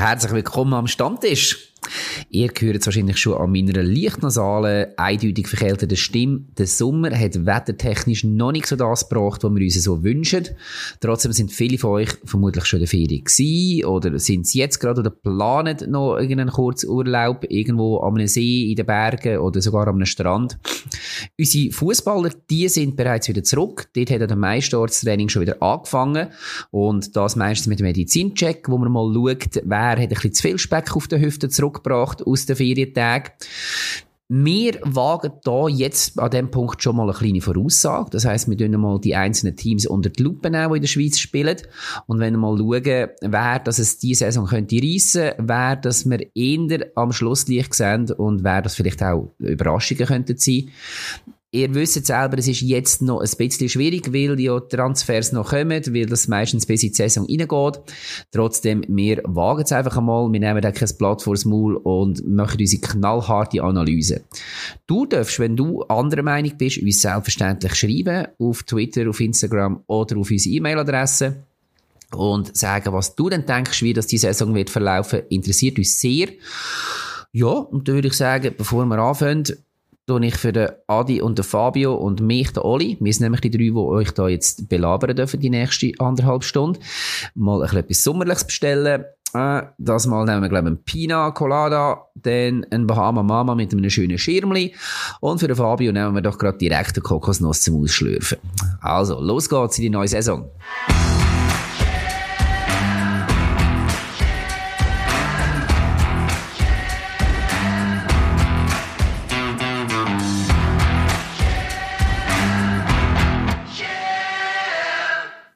Herzlich willkommen am Stammtisch. Ihr hört es wahrscheinlich schon an meiner leicht nasalen, eindeutig verkälteten Stimme. Der Sommer hat wettertechnisch noch nicht so das gebracht, was wir uns so wünschen. Trotzdem sind viele von euch vermutlich schon in der Ferien gewesen, oder sind sie jetzt gerade oder planen noch irgendeinen kurzen Urlaub irgendwo am See, in den Bergen oder sogar am Strand. Unsere Fußballer, die sind bereits wieder zurück. Dort hat der Meisterortstraining schon wieder angefangen. Und das meistens mit dem Medizincheck, wo man mal schaut, wer hat ein bisschen zu viel Speck auf der Hüfte zurück zurückgebracht aus den Ferientagen. Wir wagen da jetzt an dem Punkt schon mal eine kleine Voraussage. Das heißt, wir tun mal die einzelnen Teams unter die Lupe nehmen, die in der Schweiz spielen. Und wenn wir mal schauen, wer das es diese Saison könnte reissen, wer das wir eher am Schlusslicht sehen und wer das vielleicht auch Überraschungen könnten sein. Ihr wisst selber, es ist jetzt noch ein bisschen schwierig, weil die Transfers noch kommen, weil das meistens bis in die Saison reingeht. Trotzdem, wir wagen es einfach einmal, wir nehmen da kein Blatt vors Maul und machen unsere knallharte Analyse. Du darfst, wenn du anderer Meinung bist, uns selbstverständlich schreiben, auf Twitter, auf Instagram oder auf unsere E-Mail-Adresse und sagen, was du denn denkst, wie das die Saison wird verlaufen, interessiert uns sehr. Ja, und dann würde ich sagen, bevor wir anfangen, tue ich für den Adi und den Fabio und mich, den Oli, wir sind nämlich die drei, die euch da jetzt belabern dürfen, die nächste anderthalb Stunden, mal ein etwas Sommerliches bestellen. Äh, das mal nehmen wir, glaube ich, einen Pina Colada, dann ein Bahama Mama mit einem schönen Schirmli und für den Fabio nehmen wir doch gerade direkt eine Kokosnuss zum Ausschlürfen. Also, los geht's in die neue Saison.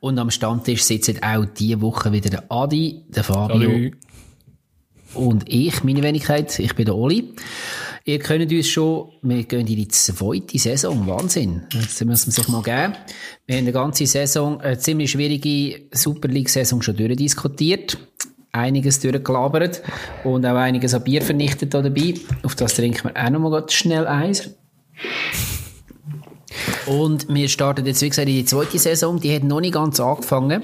Und am Stammtisch sitzen auch diese Woche wieder der Adi, der Fabio Hallo. und ich, meine Wenigkeit. Ich bin der Oli. Ihr könnt uns schon, wir gehen in die zweite Saison. Wahnsinn. Das muss man sich mal geben. Wir haben eine ganze Saison, eine ziemlich schwierige Super League-Saison schon durchdiskutiert. Einiges durchgelabert und auch einiges an Bier vernichtet da dabei. Auf das trinken wir auch noch mal schnell eins. Und wir starten jetzt, wie gesagt, in die zweite Saison. Die hat noch nicht ganz angefangen.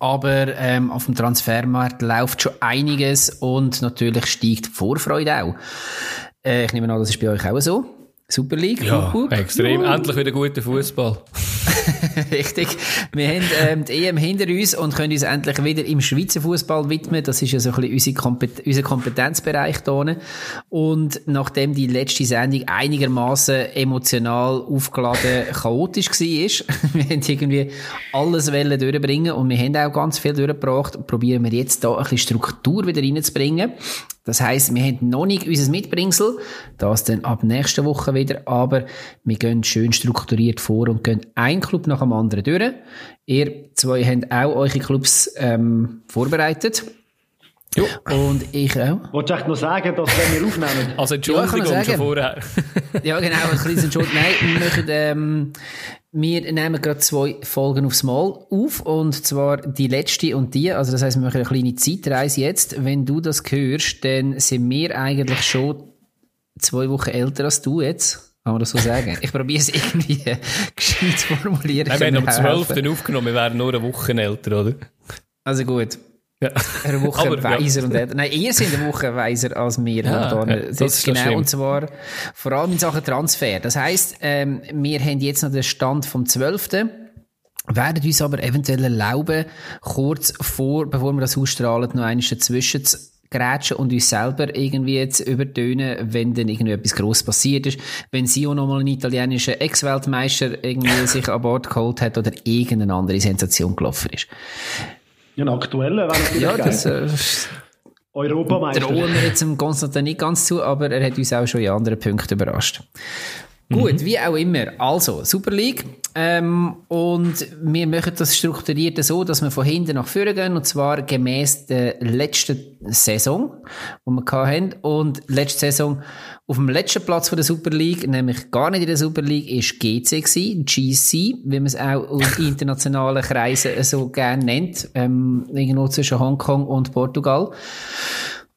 Aber ähm, auf dem Transfermarkt läuft schon einiges und natürlich steigt die Vorfreude auch. Äh, ich nehme an, das ist bei euch auch so. Super League. Ja, uh, extrem. Uh. Endlich wieder guter Fußball. Richtig. Wir haben ähm, die EM hinter uns und können uns endlich wieder im Schweizer Fußball widmen. Das ist ja so ein bisschen unser, Kompet unser Kompetenzbereich hier. Und nachdem die letzte Sendung einigermaßen emotional aufgeladen chaotisch war, wir haben irgendwie alles durchbringen und wir haben auch ganz viel durchgebracht, probieren wir jetzt da ein bisschen Struktur wieder reinzubringen. Das heisst, wir haben noch nicht unser Mitbringsel, das dann ab nächster Woche wieder, aber wir gehen schön strukturiert vor und gehen ein Club nach dem anderen durch. Ihr zwei habt auch eure Clubs ähm, vorbereitet. Ja. Und ich auch. Wolltest du echt noch sagen, dass wenn wir aufnehmen? Also Entschuldigung ja, schon vorher. ja, genau, ein kleines Entschuldigung. Nein, wir möchten, ähm, wir nehmen gerade zwei Folgen aufs Mal auf, und zwar die letzte und die, also das heißt, wir machen eine kleine Zeitreise jetzt. Wenn du das hörst, dann sind wir eigentlich schon zwei Wochen älter als du jetzt. Kann man das so sagen? Ich probiere es irgendwie gescheit zu formulieren. Nein, wir haben am 12. aufgenommen, wir wären nur eine Woche älter, oder? Also gut. Ja. Eine Woche Aber, weiser ja. und älter. Nein, ihr seid eine Woche weiser als wir. Ja, ja, das, das ist genau. Stimmt. Und zwar vor allem in Sachen Transfer. Das heisst, ähm, wir haben jetzt noch den Stand vom 12 werden uns aber eventuell erlauben, kurz vor, bevor wir das ausstrahlen, noch eines dazwischen zu grätschen und uns selber irgendwie zu übertönen, wenn dann irgendwie etwas gross passiert ist. Wenn sie auch nochmal einen italienischen Ex-Weltmeister irgendwie sich an Bord geholt hat oder irgendeine andere Sensation gelaufen ist. Ja, ein aktueller wäre natürlich ja, das, äh, Europameister. Trauen wir jetzt dem Konstantin nicht ganz zu, aber er hat uns auch schon in anderen Punkten überrascht. Gut, mhm. wie auch immer. Also, Super League. Ähm, und wir machen das strukturiert so, dass wir von hinten nach vorne gehen, und zwar gemäß der letzten Saison, die wir hatten. Und letzte Saison auf dem letzten Platz von der Super League, nämlich gar nicht in der Super League, ist GC gewesen, GC, wie man es auch in internationalen Kreisen so gerne nennt, ähm, irgendwo zwischen Hongkong und Portugal.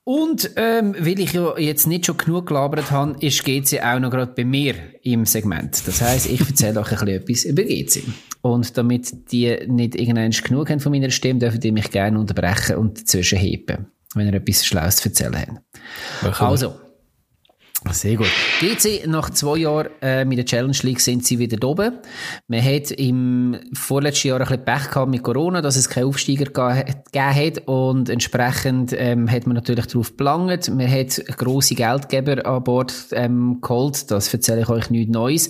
Und ähm, weil ich ja jetzt nicht schon genug gelabert habe, ist GC auch noch gerade bei mir im Segment. Das heißt, ich erzähle euch ein bisschen etwas über GC. Und damit die nicht irgendwann genug haben von meiner Stimme, dürfen die mich gerne unterbrechen und dazwischen heben. wenn ihr etwas Schlaues zu erzählen habt. Also, sehr gut. GC, nach zwei Jahren äh, mit der Challenge League sind sie wieder oben. Man hat im vorletzten Jahr ein bisschen Pech gehabt mit Corona, dass es keinen Aufsteiger gegeben hat und entsprechend ähm, hat man natürlich darauf gelangt. Man hat grosse Geldgeber an Bord ähm, geholt, das erzähle ich euch nichts Neues.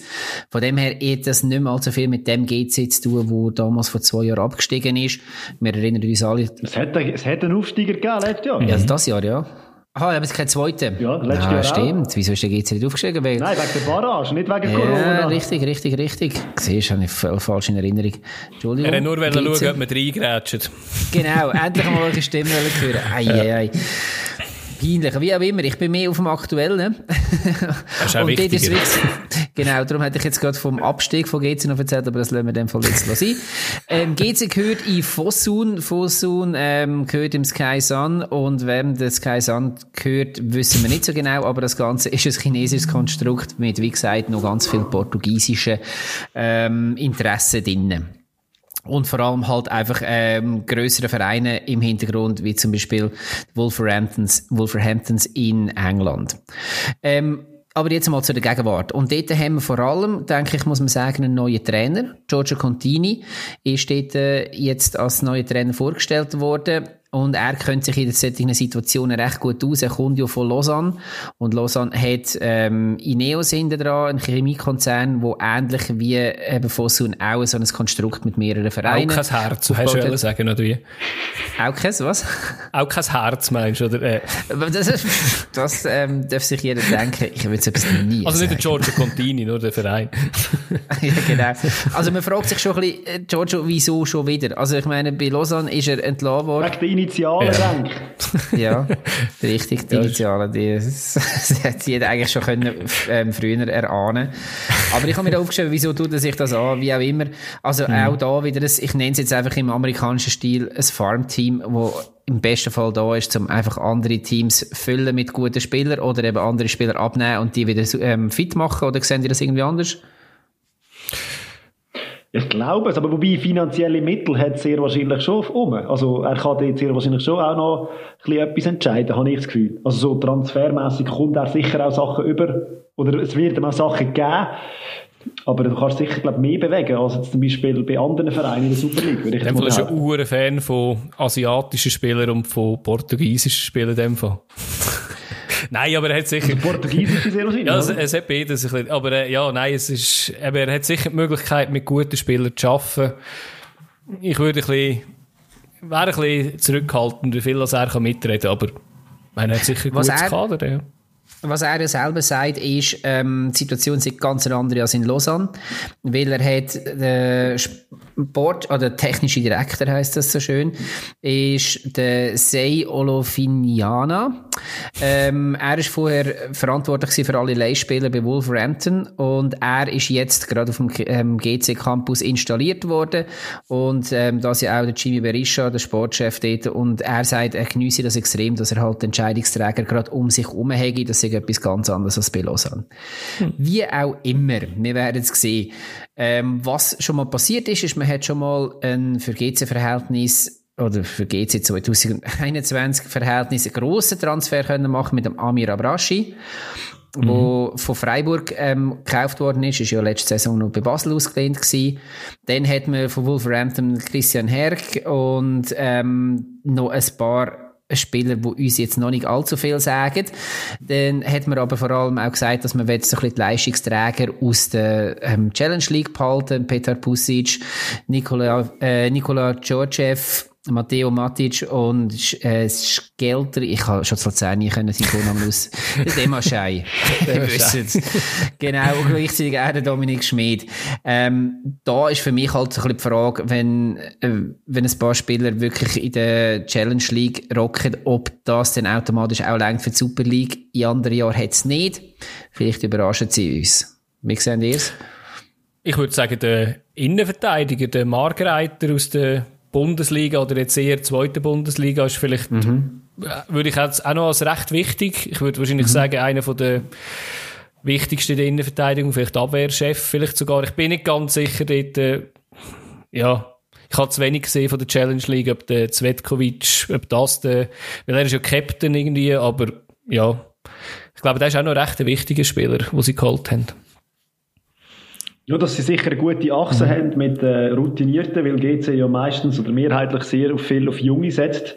Von dem her hat das nicht mehr allzu viel mit dem GC zu tun, wo damals vor zwei Jahren abgestiegen ist. Wir erinnern uns alle... Es hat, es hat einen Aufsteiger gegeben letztes Jahr. Ja, also das Jahr, ja. Aha, aber es kein zweiter. Ja, letztes ah, Jahr stimmt. Auch. Wieso ist der GC nicht aufgestiegen? Weil... Nein, wegen der Barrage, nicht wegen ja, Corona. richtig, richtig, richtig. Siehst du, habe ich falsch in Erinnerung. Entschuldigung. Er hat nur schauen, ob man reingrätscht. Genau, endlich mal eine Stimme hören. Ei, ei, ei. Peinlich, wie auch immer. Ich bin mehr auf dem Aktuellen. Das ist auch. Genau, darum hätte ich jetzt gerade vom Abstieg von GC noch erzählt, aber das lassen wir dem Fall jetzt sein. Ähm, GC gehört in Fosun. Fosun ähm, gehört im Sky Sun und wem der Sky Sun gehört, wissen wir nicht so genau, aber das Ganze ist ein chinesisches Konstrukt mit, wie gesagt, noch ganz viel portugiesischen ähm, Interessen drinnen. Und vor allem halt einfach ähm, größere Vereine im Hintergrund, wie zum Beispiel Wolverhamptons, Wolverhamptons in England. Ähm, aber jetzt mal zu der Gegenwart. Und dort haben wir vor allem, denke ich, muss man sagen, einen neuen Trainer. Giorgio Contini ist dort äh, jetzt als neuer Trainer vorgestellt worden. Und er kennt sich in solchen Situationen recht gut aus. Er kommt ja von Lausanne. Und Lausanne hat ähm, Ineos hinten dran, einen Chemiekonzern, wo ähnlich wie eben Fosun auch so ein Konstrukt mit mehreren Vereinen. Auch kein Herz, hast du sagen, oder wie? Auch kein, was? Auch kein Herz, meinst du, oder? Äh. Das, das ähm, darf sich jeder denken. Ich will es etwas nie Also nicht der Giorgio Contini, nur der Verein. ja, genau. Also man fragt sich schon ein bisschen, äh, Giorgio, wieso schon wieder? Also ich meine, bei Lausanne ist er entlassen worden. Initialen, ja. denke Ja, richtig, die Initialen, die, das hätte jeder eigentlich schon können, ähm, früher erahnen Aber ich habe mir da aufgeschrieben, wieso tut er sich das an, wie auch immer. Also mhm. auch da wieder, ein, ich nenne es jetzt einfach im amerikanischen Stil, ein Farmteam, wo im besten Fall da ist, um einfach andere Teams füllen mit guten Spielern oder eben andere Spieler abnehmen und die wieder ähm, fit machen, oder sehen die das irgendwie anders? Ich glaube es, aber wobei finanzielle Mittel hat sehr wahrscheinlich schon um. Also er kann dort sehr wahrscheinlich schon auch noch ein etwas entscheiden, habe ich das Gefühl. Also so transfermäßig kommt er sicher auch Sachen über, oder es wird ihm auch Sachen geben, aber du kannst sicher glaub, mehr bewegen als jetzt zum Beispiel bei anderen Vereinen in der Super League. Würde ich dem Fall ist ein Fan von asiatischen Spielern und von portugiesischen Spielern in dem Fall. Nein, aber er hat sicher... Also Portugiesisch ist wahrscheinlich, Ja, es, es hat beides ein bisschen. Aber äh, ja, nein, es ist... Aber er hat sicher die Möglichkeit, mit guten Spielern zu arbeiten. Ich würde ein bisschen... Wäre ein bisschen zurückhaltend, wie viel als er kann mitreden kann, aber er hat sicher ein gutes Kader, ja. Was er ja selber sagt, ist, ähm, die Situation ist ganz eine andere als in Lausanne, weil er hat den Sport, oder der technische Direktor heißt das so schön, ist der Sei Olofiniana. Ähm, er ist vorher verantwortlich für alle Leihspieler bei Wolverhampton und er ist jetzt gerade auf dem ähm, GC Campus installiert worden und ähm, da ist ja auch der Jimmy Berisha, der Sportchef dort und er sagt, er genieße das extrem, dass er halt Entscheidungsträger gerade um sich herum hat, dass er etwas ganz anderes als bei Lausanne. Hm. Wie auch immer, wir werden es sehen. Ähm, was schon mal passiert ist, ist, man hat schon mal ein für GC-Verhältnis oder für GC 2021 Verhältnis einen grossen Transfer können machen mit dem Amir Abrashi wo mhm. von Freiburg ähm, gekauft worden ist, ist ja letzte Saison noch bei Basel ausgelehnt gewesen. Dann hat man von Wolverhampton Christian Herg und ähm, noch ein paar Spieler, die uns jetzt noch nicht allzu viel sagen. Dann hat man aber vor allem auch gesagt, dass man so ein bisschen die Leistungsträger aus der ähm, Challenge League behalten. Petar Pusic, Nikola, äh, Nikola Georgiev, Matteo Matic und äh, Skelter, ich kann schon zu Luzern können seinen Vornamen aus, Demaschei. Wir wissen Genau, und gleichzeitig auch der Dominik Schmid. Ähm, da ist für mich halt so ein bisschen die Frage, wenn, äh, wenn ein paar Spieler wirklich in der Challenge League rocken, ob das dann automatisch auch längt für die Super League. In anderen Jahren hat es nicht. Vielleicht überraschen sie uns. Wie sehen ihr es? Ich würde sagen, der Innenverteidiger, der Margreiter aus der Bundesliga oder jetzt eher zweite Bundesliga ist vielleicht, mhm. würde ich jetzt auch noch als recht wichtig. Ich würde wahrscheinlich mhm. sagen, einer von der wichtigsten der Innenverteidigung, vielleicht Abwehrchef, vielleicht sogar. Ich bin nicht ganz sicher dort, äh, ja. ich habe zu wenig gesehen von der Challenge League, ob der Zvetkovic, ob das der, weil er ist ja Captain irgendwie, aber ja, ich glaube, der ist auch noch recht ein wichtiger Spieler, den sie geholt haben. Ja, dass sie sicher eine gute Achse mhm. haben mit äh, Routinierten, weil GC ja meistens oder mehrheitlich sehr auf viel auf Junge setzt.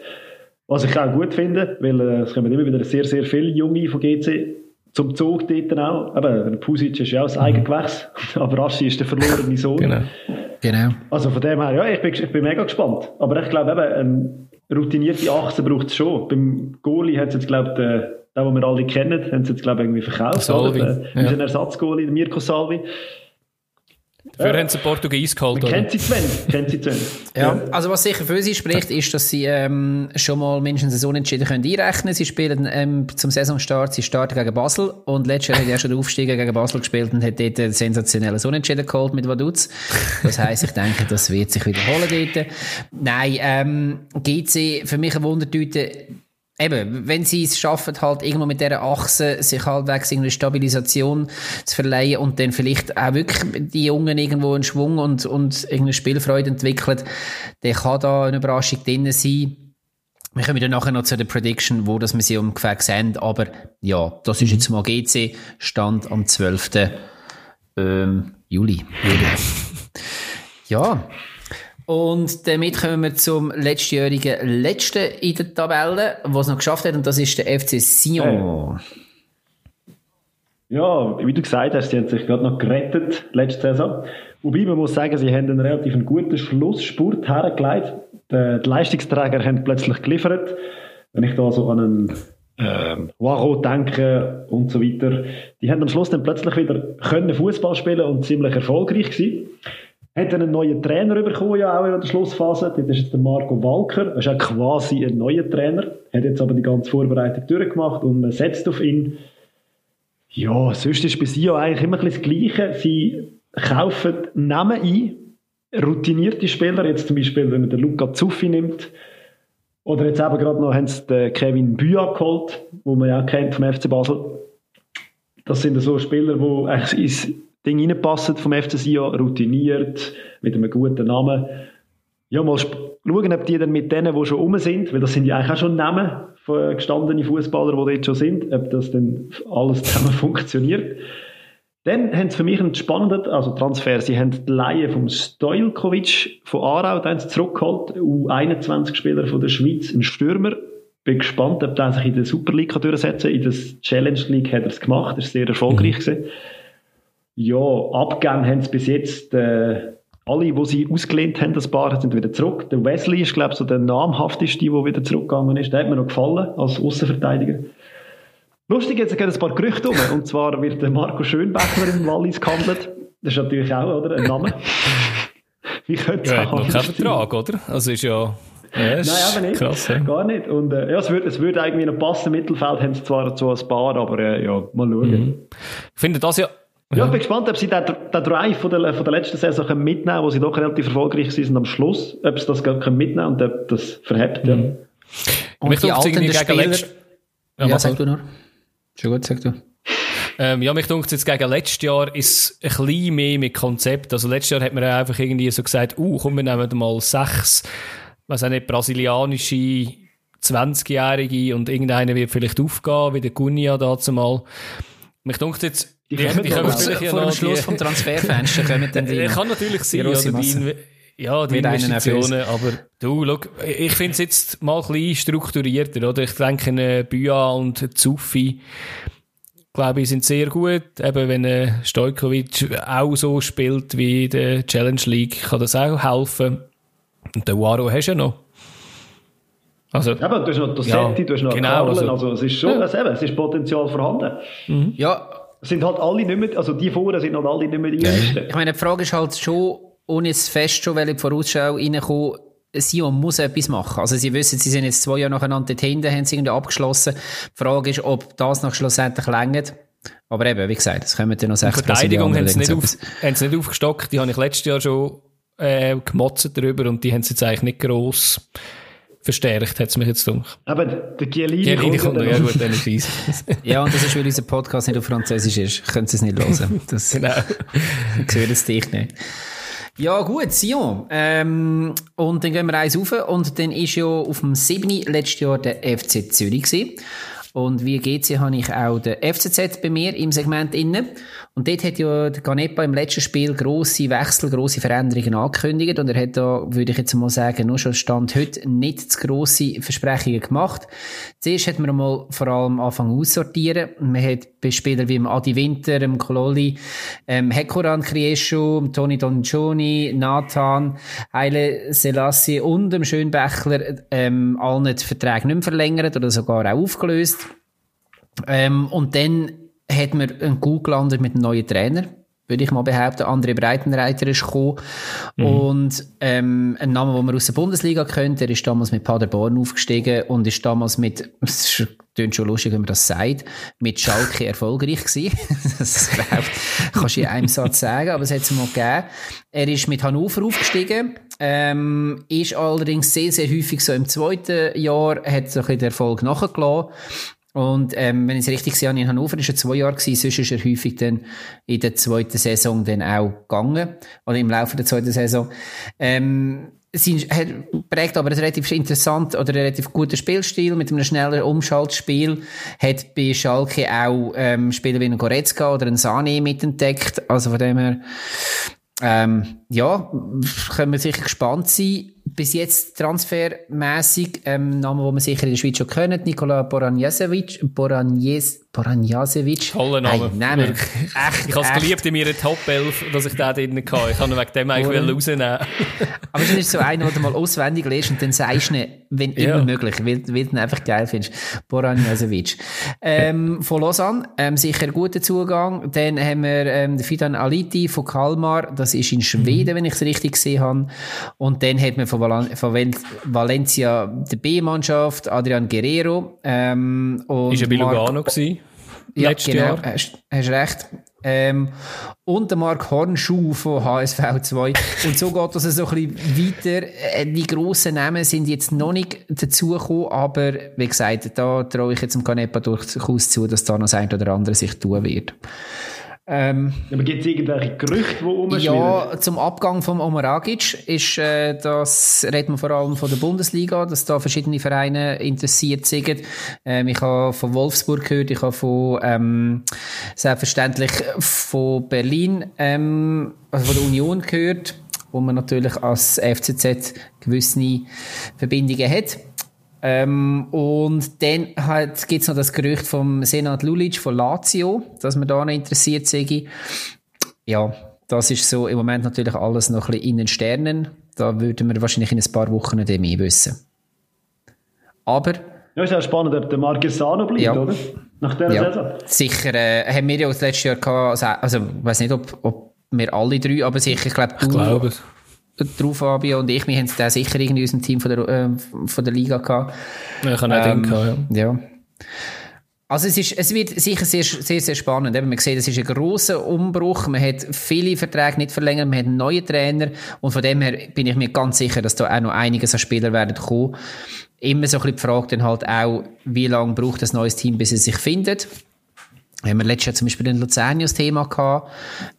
Was ich auch gut finde, weil äh, es kommen immer wieder sehr, sehr viele Junge von GC zum Zug dort auch. Eben, Pusic ist ja auch das mhm. Eigengewächs, aber Aschi ist der verlorene Sohn. genau. genau. Also von dem her, ja, ich bin, ich bin mega gespannt. Aber ich glaube eben, eine routinierte Achse braucht es schon. Beim Goalie hat es jetzt, glaube ich, den, den, den wir alle kennen, haben sie jetzt, glaube ich, irgendwie verkauft. Salvi. Oder? Äh, ja. Ersatzgoalie, Mirko Salvi. Dafür ja. haben sie Portugies geholt. Man kennt sie zu. Kennt sie zu. Ja, also was sicher für sie spricht, ist, dass sie ähm, schon mal mindestens eine Unentschieden können einrechnen Sie spielen ähm, zum Saisonstart, sie starten gegen Basel und letztes Jahr hat er schon den Aufstieg gegen Basel gespielt und hat dort ein sensationelles Unentschieden geholt mit Vaduz. Das heisst, ich denke, das wird sich wiederholen dort. Nein, ähm, GC, für mich eine Wundertüte, eben, wenn sie es schaffen, halt irgendwo mit dieser Achse sich halbwegs eine Stabilisation zu verleihen und dann vielleicht auch wirklich die Jungen irgendwo einen Schwung und, und irgendeine Spielfreude entwickeln, dann kann da eine Überraschung drin sein. Wir kommen dann nachher noch zu der Prediction, wo das wir sie ungefähr sehen, aber ja, das ist jetzt mal GC, Stand am 12. Ähm, Juli. ja, und damit kommen wir zum letztjährigen Letzten in der Tabelle, was es noch geschafft hat, und das ist der FC Sion. Ja, wie du gesagt hast, sie haben sich gerade noch gerettet letzte Saison. Wobei man muss sagen, sie haben einen relativ guten Schlussspurt hergelegt. Die, Leistungsträger haben plötzlich geliefert. Wenn ich da so an einen äh, Waro denke und so weiter, die haben am Schluss dann plötzlich wieder Fußball spielen und ziemlich erfolgreich gewesen. Hat einen neuen Trainer bekommen, ja auch in der Schlussphase. Das ist jetzt der Marco Walker. Das ist auch quasi ein neuer Trainer. Hat jetzt aber die ganze Vorbereitung durchgemacht und man setzt auf ihn. Ja, sonst ist bei sie ja eigentlich immer ein das Gleiche. Sie kaufen Namen ein, routinierte Spieler, jetzt zum Beispiel, wenn man den Luca Zuffi nimmt, oder jetzt eben gerade noch haben sie den Kevin Büa geholt, wo man ja auch kennt vom FC Basel. Das sind so Spieler, die eigentlich Ding reinpassen vom FC Sion, routiniert, mit einem guten Namen. Ja, mal schauen, ob die dann mit denen, die schon rum sind, weil das sind ja eigentlich auch schon Namen von gestandenen Fußballer, die dort schon sind, ob das dann alles zusammen funktioniert. Dann haben sie für mich einen spannenden also Transfer. Sie haben die Laie vom Stojkovic von Aarau dann zurückgeholt, U21-Spieler von der Schweiz, ein Stürmer. Bin gespannt, ob der sich in der Super League durchsetzen kann. In der Challenge League hat er es gemacht, er ist sehr erfolgreich mhm. Ja, abgegeben haben sie bis jetzt äh, alle, die sie ausgelehnt haben, das Paar, sind wieder zurück. Der Wesley ist, glaube ich, so der namhafteste, der wieder zurückgegangen ist. Der hat mir noch gefallen als Außenverteidiger. Lustig, jetzt gehen ein paar Gerüchte um. Und zwar wird der Marco Schönbächler im Wallis gehandelt. Das ist natürlich auch, oder? Ein Name. Wie könnte ja, noch keinen Vertrag, oder? Also ist ja... Ja, Nein, aber nicht. Krass, ja. Gar nicht. Und äh, ja, es würde es würd eigentlich noch passen. Im Mittelfeld haben sie zwar so ein paar, aber äh, ja, mal schauen. Mhm. Ich finde das ja ja, ich bin gespannt, ob sie den, den Drive von der, von der letzten Saison können mitnehmen können, wo sie doch relativ erfolgreich sind am Schluss, ob sie das können mitnehmen und ob das verhebt. Ja. Mhm. Und mich die alten Spieler... Ja, ja sag du nur. Schon gut, sag du. Ähm, ja, mich denkt jetzt gegen letztes Jahr ist ein bisschen mehr mit Konzept. Also letztes Jahr hat man einfach irgendwie so gesagt, uh, komm, wir nehmen mal sechs, was auch nicht, brasilianische 20-Jährige und irgendeiner wird vielleicht aufgehen, wie der Gunia dazu mal. Mich denkt jetzt, die, die, die kommen vielleicht vor dem Schluss vom Transferfenster kommen dann die. Kann natürlich sein, oder die, ja, die Investitionen, aber du, schau, ich finde es jetzt mal ein bisschen strukturierter, oder? Ich denke, äh, Büa und Zuffi, glaube ich, sind sehr gut. Eben, wenn äh, Stojkovic auch so spielt wie in der Challenge League, kann das auch helfen. Und den Waro hast du ja noch. Also, eben, du hast noch Dossetti, ja, du hast noch genau, Karlen, also, also es ist schon, ja. also eben, es ist Potenzial vorhanden. Mhm. Ja, sind halt alle nicht mehr, also die vorne sind halt alle nicht mehr die Jüngsten. Ich meine, die Frage ist halt schon, ohne jetzt fest schon, weil ich Vorausschau reinkomme, Sion muss etwas machen. Also sie wissen, sie sind jetzt zwei Jahre nacheinander dort hinten, haben sie irgendwie abgeschlossen. Die Frage ist, ob das noch schlussendlich längert. Aber eben, wie gesagt, es kommen dann noch sechs Verteidigung haben sie, nicht auf, haben sie nicht aufgestockt. Die habe ich letztes Jahr schon äh, gemotzt darüber und die haben sie jetzt eigentlich nicht gross verstärkt, hat es mich jetzt gedacht. Aber der Gielini, Gielini kommt noch, ja gut, dann ist Ja, und das ist, weil unser Podcast nicht auf Französisch ist. Können Sie es nicht hören. Das genau. hören es dich nicht. Ja, gut, Sion. Ähm, und dann gehen wir eins rauf und dann ist ja auf dem 7. letztes Jahr der FC Zürich gewesen. Und wie GC habe ich auch den FCZ bei mir im Segment inne. Und dort hat ja Ganepa im letzten Spiel grosse Wechsel, grosse Veränderungen angekündigt. Und er hat da, würde ich jetzt mal sagen, nur schon Stand heute nicht zu grosse Versprechungen gemacht. Zuerst hat man mal vor allem angefangen aussortieren. Man hat bei Spielern wie Adi Winter, dem Kololi, ähm, Hekoran Krieschu, Toni Dongioni, Nathan, Heile Selassie und dem Schönbächler ähm, allen die Verträge nicht mehr verlängert oder sogar auch aufgelöst. Ähm, und dann hat man einen gut gelandet mit einem neuen Trainer, würde ich mal behaupten. André Breitenreiter ist gekommen. Mhm. Und ähm, ein Name, den man aus der Bundesliga kennt, der ist damals mit Paderborn aufgestiegen und ist damals mit, es klingt schon lustig, wenn man das sagt, mit Schalke erfolgreich gewesen. das glaub, kannst du in einem Satz sagen, aber es hat es mal gegeben. Er ist mit Hannover aufgestiegen, ähm, ist allerdings sehr, sehr häufig so im zweiten Jahr, hat so ein bisschen den Erfolg nachgelassen und ähm, wenn ich es richtig sehe, in Hannover war er zwei Jahre gewesen, sonst ist er häufig dann in der zweiten Saison dann auch gegangen, oder im Laufe der zweiten Saison. Ähm, sie prägt aber ein relativ interessant oder relativ guter Spielstil mit einem schnellen Umschaltspiel. Hat bei Schalke auch ähm, Spieler wie ein Goretzka oder ein Sane mitentdeckt. Also von dem her, ähm, ja, können wir sicher gespannt sein bis jetzt transfermäßig ähm, Namen, die man sicher in der Schweiz schon kennt, Nikola Boranjasevic, Boranjes, Boranjasevic. Toller Name. Nein, nein, echt, ich habe es geliebt in meiner Top 11, dass ich den drin hatte. Ich kann ihn wegen dem eigentlich rausnehmen. Aber das ist so einer, den du mal auswendig liest und dann sagst du wenn ja. immer möglich, weil, weil du ihn einfach geil findest. Boranjasevic. Ähm, von Lausanne, ähm, sicher guter Zugang. Dann haben wir ähm, Fidan Aliti von Kalmar, das ist in Schweden, mhm. wenn ich es richtig gesehen habe. Und dann hat man von, Val von Valencia die B-Mannschaft, Adrian Guerrero. Ähm, und ist er bei Lugano gewesen? Ja, genau, Jahr. Hast, hast recht. Ähm, und der Mark Hornschuh von HSV 2. Und so geht das so ein bisschen weiter. Äh, die grossen Namen sind jetzt noch nicht dazugekommen, aber wie gesagt, da traue ich jetzt dem Canepa durchaus zu, dass da noch das ein oder andere sich tun wird. Ähm, Aber gibt es irgendwelche Gerüchte, die rumschwirren? Ja, zum Abgang von Omaragic ist, äh, das reden wir vor allem von der Bundesliga, dass da verschiedene Vereine interessiert sind. Ähm, ich habe von Wolfsburg gehört, ich habe von, ähm, selbstverständlich von Berlin, ähm, also von der Union gehört, wo man natürlich als FCZ gewisse Verbindungen hat. Ähm, und dann halt, gibt's noch das Gerücht vom Senat Lulic von Lazio, dass man da noch interessiert sei. Ja, das ist so im Moment natürlich alles noch ein bisschen in den Sternen. Da würden wir wahrscheinlich in ein paar Wochen nicht mehr wissen. Aber... Ja, ist auch spannend, ob der Marquesano bleibt, ja. oder? Nach dieser ja. Saison. Sicher, äh, haben wir ja das letzte Jahr gehabt, also, also ich weiß nicht, ob, ob wir alle drei, aber sicher, ich glaube, du... Ich glaube es drauf, Fabio und ich, wir haben den sicher irgendwie in unserem Team von der, äh, von der Liga gehabt. Ja, ich habe auch ähm, denken, ja. ja. Also es, ist, es wird sicher sehr, sehr, sehr spannend. Eben, man sieht, es ist ein grosser Umbruch. Man hat viele Verträge nicht verlängert, man hat einen neuen Trainer und von dem her bin ich mir ganz sicher, dass da auch noch einiges an Spieler werden kommen. Immer so ein bisschen die Frage dann halt auch, wie lange braucht das neues Team, bis es sich findet. Wir haben letztes Jahr zum Beispiel den Luzern das Thema gehabt.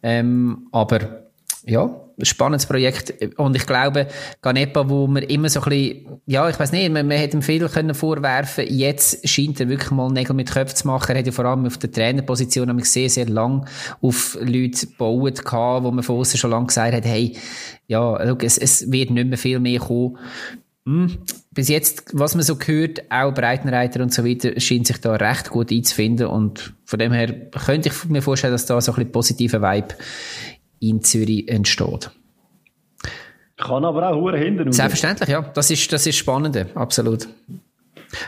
Ähm, aber ja, spannendes Projekt. Und ich glaube, Ganepa, wo man immer so ein bisschen, ja, ich weiß nicht, man, man hätte ihm viel können vorwerfen Jetzt scheint er wirklich mal Nägel mit Köpfen zu machen. Er hat ja vor allem auf der Trainerposition sehr, sehr lang auf Leute gebaut gehabt, wo man von außen schon lange gesagt hat, hey, ja, look, es, es wird nicht mehr viel mehr kommen. Hm. Bis jetzt, was man so hört, auch Breitenreiter und so weiter, scheint sich da recht gut einzufinden und von dem her könnte ich mir vorstellen, dass da so ein bisschen positiver Vibe in Zürich entsteht. Kann aber auch Huren hinten. Selbstverständlich, ja. Das ist, das ist spannend, absolut.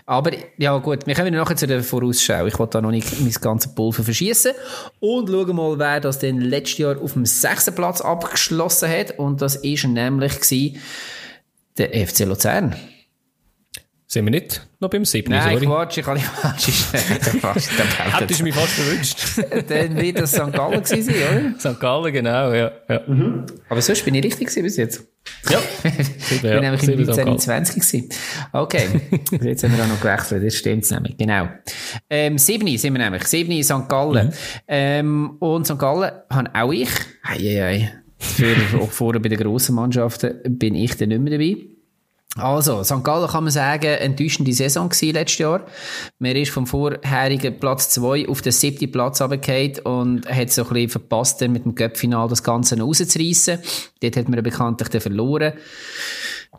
Aber ja gut, wir kommen nachher zu der Vorausschau. Ich wollte da noch nicht mein ganzes Pulver verschießen und schauen mal, wer das denn letztes Jahr auf dem sechsten Platz abgeschlossen hat. Und das ist nämlich der FC Luzern. Sind wir nicht noch beim 7. Nein, sorry. Quatsch, ich kann nicht falsch. Hättest du mich fast verwünscht. Dann wird das St. Gallen gewesen oder? St. Gallen, genau, ja. ja. Mhm. Aber sonst bin ich richtig gewesen bis jetzt. Ja. ich bin ja, nämlich in 1920 gewesen. Okay. jetzt haben wir auch noch gewechselt, das stimmt nämlich. Genau. Ähm, 7 sind wir nämlich. 7 St. Gallen. Mhm. Ähm, und St. Gallen haben auch ich, ei, ei, ei, Für, auch vorher bei den grossen Mannschaften bin ich dann nicht mehr dabei. Also, St. Gallen kann man sagen, enttäuschende Saison gewesen letztes Jahr. Man ist vom vorherigen Platz 2 auf den siebten Platz runtergefallen und hat so ein bisschen verpasst, mit dem Cup-Final das Ganze rauszureissen. Dort hat man bekanntlich dann verloren.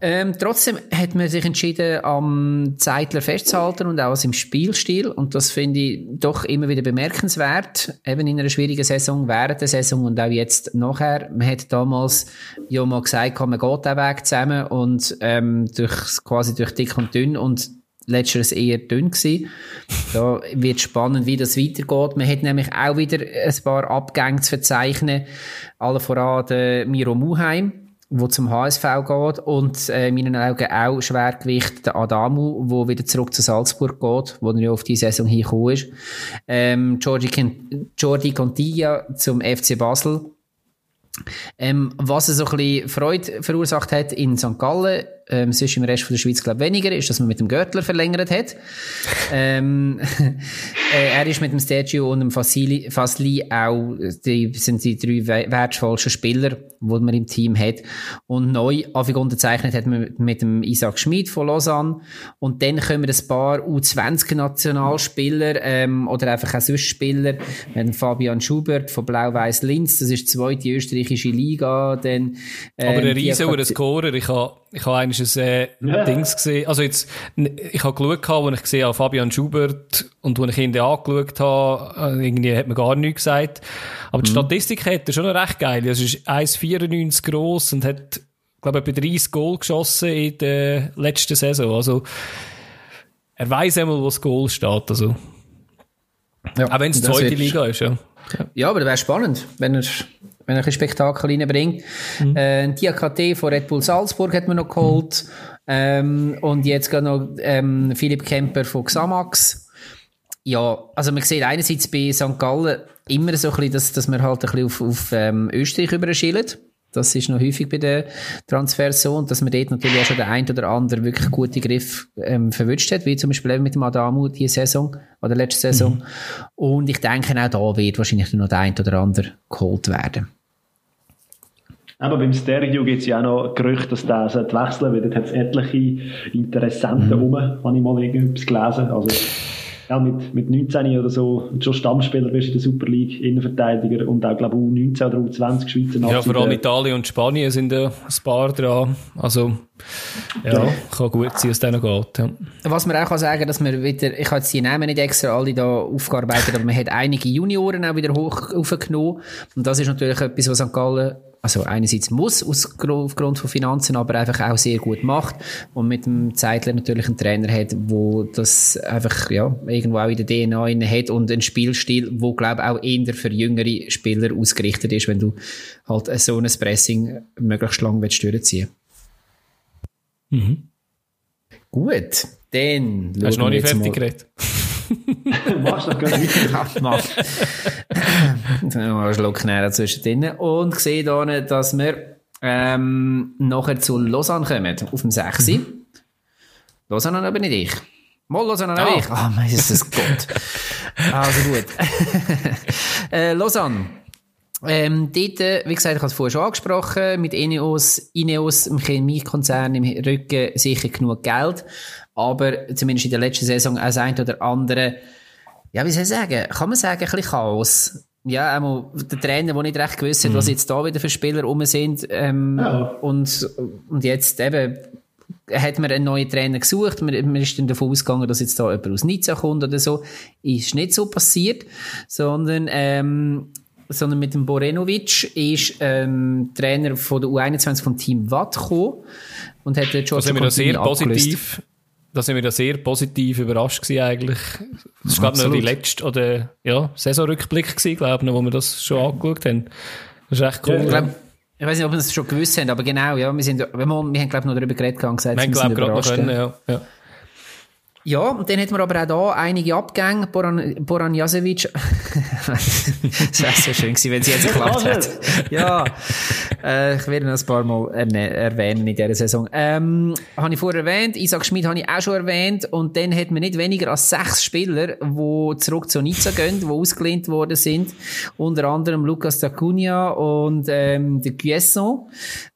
Ähm, trotzdem hat man sich entschieden, am Zeitler festzuhalten und auch im Spielstil. Und das finde ich doch immer wieder bemerkenswert. Eben in einer schwierigen Saison, während der Saison und auch jetzt nachher. Man hat damals ja mal gesagt, man geht den Weg zusammen und ähm, durch, quasi durch dick und dünn und letzteres eher dünn gewesen. Da wird spannend, wie das weitergeht. Man hat nämlich auch wieder ein paar Abgänge zu verzeichnen. Alle voran der Miro Muheim wo zum HSV geht und äh, in meinen Augen auch Schwergewicht der Adamu, wo wieder zurück zu Salzburg geht, wo er auf die Saison hingekommen ist. Ähm, Jordi, Contilla zum FC Basel. Ähm, was so ein bisschen Freude verursacht hat in St. Gallen, ähm, sonst im Rest von der Schweiz, glaube weniger, ist, dass man mit dem Görtler verlängert hat. ähm, äh, er ist mit dem Statue und dem Fasili, Fasli auch, die sind die drei wertvollsten Spieler, die man im Team hat. Und neu, Anfang unterzeichnet hat man mit dem Isaac Schmid von Lausanne. Und dann kommen ein paar U20-Nationalspieler, ähm, oder einfach auch sonst Spieler. Wir haben Fabian Schubert von Blau-Weiß Linz, das ist die zweite österreichische Liga. Dann, ähm, Aber ein riesiger Scorer, ich habe ich habe eigentlich ein äh, ja. Dings gesehen. Also jetzt, ich habe geschaut, als ich gesehen habe, Fabian Schubert und als ich ihn angeschaut habe, äh, irgendwie hat man gar nichts gesagt. Aber die mhm. Statistik hat er schon noch recht geil. Also er ist 1,94 gross und hat, glaube ich, etwa 30 Goal geschossen in der letzten Saison. Also, er weiß einmal, wo das Goal steht. Also. Ja, auch wenn es zweite Liga ist, ja. Ja, aber das wäre spannend, wenn er wenn er ein Spektakel reinbringt. Mhm. Äh, die von Red Bull Salzburg hat man noch geholt. Mhm. Ähm, und jetzt geht noch ähm, Philipp Kemper von Xamax. Ja, also man sieht einerseits bei St. Gallen immer so ein bisschen, dass, dass man halt ein bisschen auf, auf ähm, Österreich überschillt. Das ist noch häufig bei den Transfers so. Und dass man dort natürlich auch schon der ein oder andere wirklich gute Griff ähm, verwünscht hat, wie zum Beispiel eben mit dem Adamu diese Saison oder letzte Saison. Mhm. Und ich denke, auch da wird wahrscheinlich noch der ein oder andere geholt werden. Aber beim Stereo gibt es ja auch noch Gerüchte, dass der wechseln sollte, weil dort hat es etliche Interessenten mhm. rum, habe ich mal irgendwas gelesen. Also, ja, mit, mit 19 oder so schon Stammspieler bist in der Super League, Innenverteidiger und auch, glaube ich, U19 oder U20 Schweizer Nazi. Ja, vor allem Italien und Spanien sind ja ein paar dran. Also, ja, ja. kann gut sein, dass es noch geht. Ja. Was man auch kann sagen, dass man wieder, ich habe jetzt die Namen nicht extra alle da aufgearbeitet, aber man hat einige Junioren auch wieder hoch aufgenommen. Und das ist natürlich etwas, was St. Gallen also einerseits muss aus, aufgrund von Finanzen, aber einfach auch sehr gut macht und mit dem Zeitler natürlich einen Trainer hat, wo das einfach ja irgendwo auch in der DNA hat und einen Spielstil, wo glaube auch eher für jüngere Spieler ausgerichtet ist, wenn du halt so ein Pressing möglichst lang willst durchziehen. Mhm. Gut, dann hast du noch nicht fertig geredet. Machst du das gar nicht? Mach. einen Schluck näher zwischendrin. Und sehe hier, dass wir ähm, nachher zu Lausanne kommen, auf dem 6. Mhm. Lausanne aber nicht ich. Mal Lausanne ah. ich. Ah, oh, mein Gott. also gut. äh, Lausanne. Ähm, dort, äh, wie gesagt, ich habe es vorher schon angesprochen, mit Ineos, Ineos, im Chemiekonzern im Rücken sicher genug Geld, aber zumindest in der letzten Saison auch ein oder andere, ja, wie soll ich sagen, kann man sagen, ein bisschen Chaos. Ja, einmal der Trainer, der nicht recht gewusst hat, mhm. was jetzt da wieder für Spieler rum sind, ähm, ja. und, und jetzt eben, hat man einen neuen Trainer gesucht, man, man ist dann davon ausgegangen, dass jetzt da jemand aus Nizza kommt oder so. Ist nicht so passiert, sondern ähm, sondern mit dem Borenovic ist ähm, Trainer von der U21 vom Team Watt gekommen und hat George das sind wir sehr positiv, da sind wir da sehr positiv überrascht gewesen eigentlich. Das war glaube ich die letzte oder ja Saisonrückblick gewesen, glaube ich, wo wir das schon angeschaut haben. Das ist echt cool. Ja, ich, glaub, ich weiß nicht, ob wir das schon gewusst haben, aber genau, ja, wir sind, wir, haben glaube ich noch darüber geredet und gesagt, wir, wir sind gerade noch können, ja. ja. Ja, und dann hat man aber auch da einige Abgänge. Boran, Boran Jasevic das wäre so schön gewesen, wenn sie jetzt geklappt hätte. Ja, äh, ich werde noch ein paar Mal erwähnen in dieser Saison. Ähm, habe ich vorher erwähnt, Isaac Schmid habe ich auch schon erwähnt und dann hat man nicht weniger als sechs Spieler, die zurück zu Nizza gehen, die ausgelehnt worden sind. Unter anderem Lucas Dacunia und ähm, der Guesson,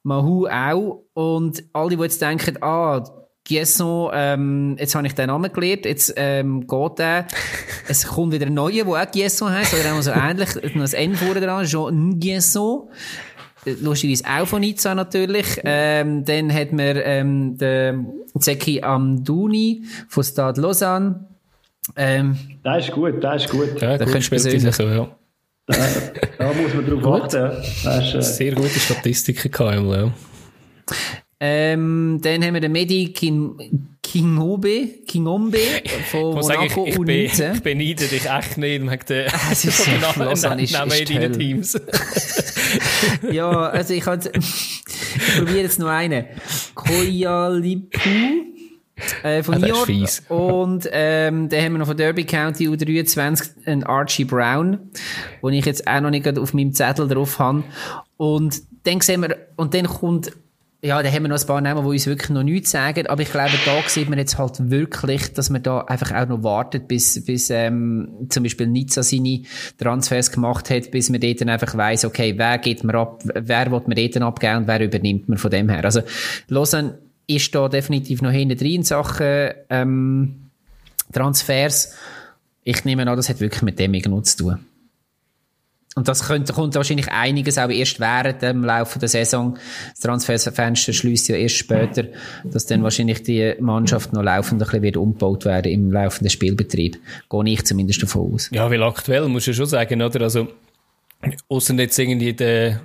Mahu auch und alle, die jetzt denken, ah, Giesson, ähm, jetzt habe ich den Namen gelernt, jetzt ähm, geht der. es kommt wieder ein neuer, der auch Giesson heisst, oder auch so ähnlich, noch ein N vorne dran, Jean Giesson. Lustigerweise auch von Nizza natürlich. Ähm, dann hat man ähm, den Zeki Amdouni von Stade Lausanne. Ähm, der ist gut, der ist gut. Ja, der gut spielt so, ja. Da, da muss man drauf achten. Ist, äh, Sehr gute Statistiken gehabt, ja. Ähm, dann haben wir den Medi King, Kingobe, Kingombe von ich Monaco ich, ich, ich, ich beneide dich echt nicht wegen der ah, es ist Namen in deinen Teams. ja, also ich, halt, ich probiere jetzt noch einen. Koyalipu. Äh, von New York. Und ähm, dann haben wir noch von Derby County U23 einen Archie Brown, wo ich jetzt auch noch nicht auf meinem Zettel drauf habe. Und dann sehen wir, und dann kommt ja, da haben wir noch ein paar Namen, die uns wirklich noch nichts sagen. Aber ich glaube, da sieht man jetzt halt wirklich, dass man da einfach auch noch wartet, bis, bis ähm, zum Beispiel Nizza seine Transfers gemacht hat, bis man dort dann einfach weiss, okay, wer geht man ab, wer wird man dort abgeben und wer übernimmt man von dem her. Also, Lausanne ist da definitiv noch hinten drin in Sachen ähm, Transfers. Ich nehme an, das hat wirklich mit dem irgendwas zu tun. Und das könnte, kommt wahrscheinlich einiges auch erst während dem Laufe der Saison. Das Transferfenster schließt ja erst später, dass dann wahrscheinlich die Mannschaft noch laufend ein bisschen wird umgebaut werden im laufenden Spielbetrieb. Gehe ich zumindest davon aus. Ja, weil aktuell muss ich schon sagen, oder? Also, außer jetzt irgendwie der,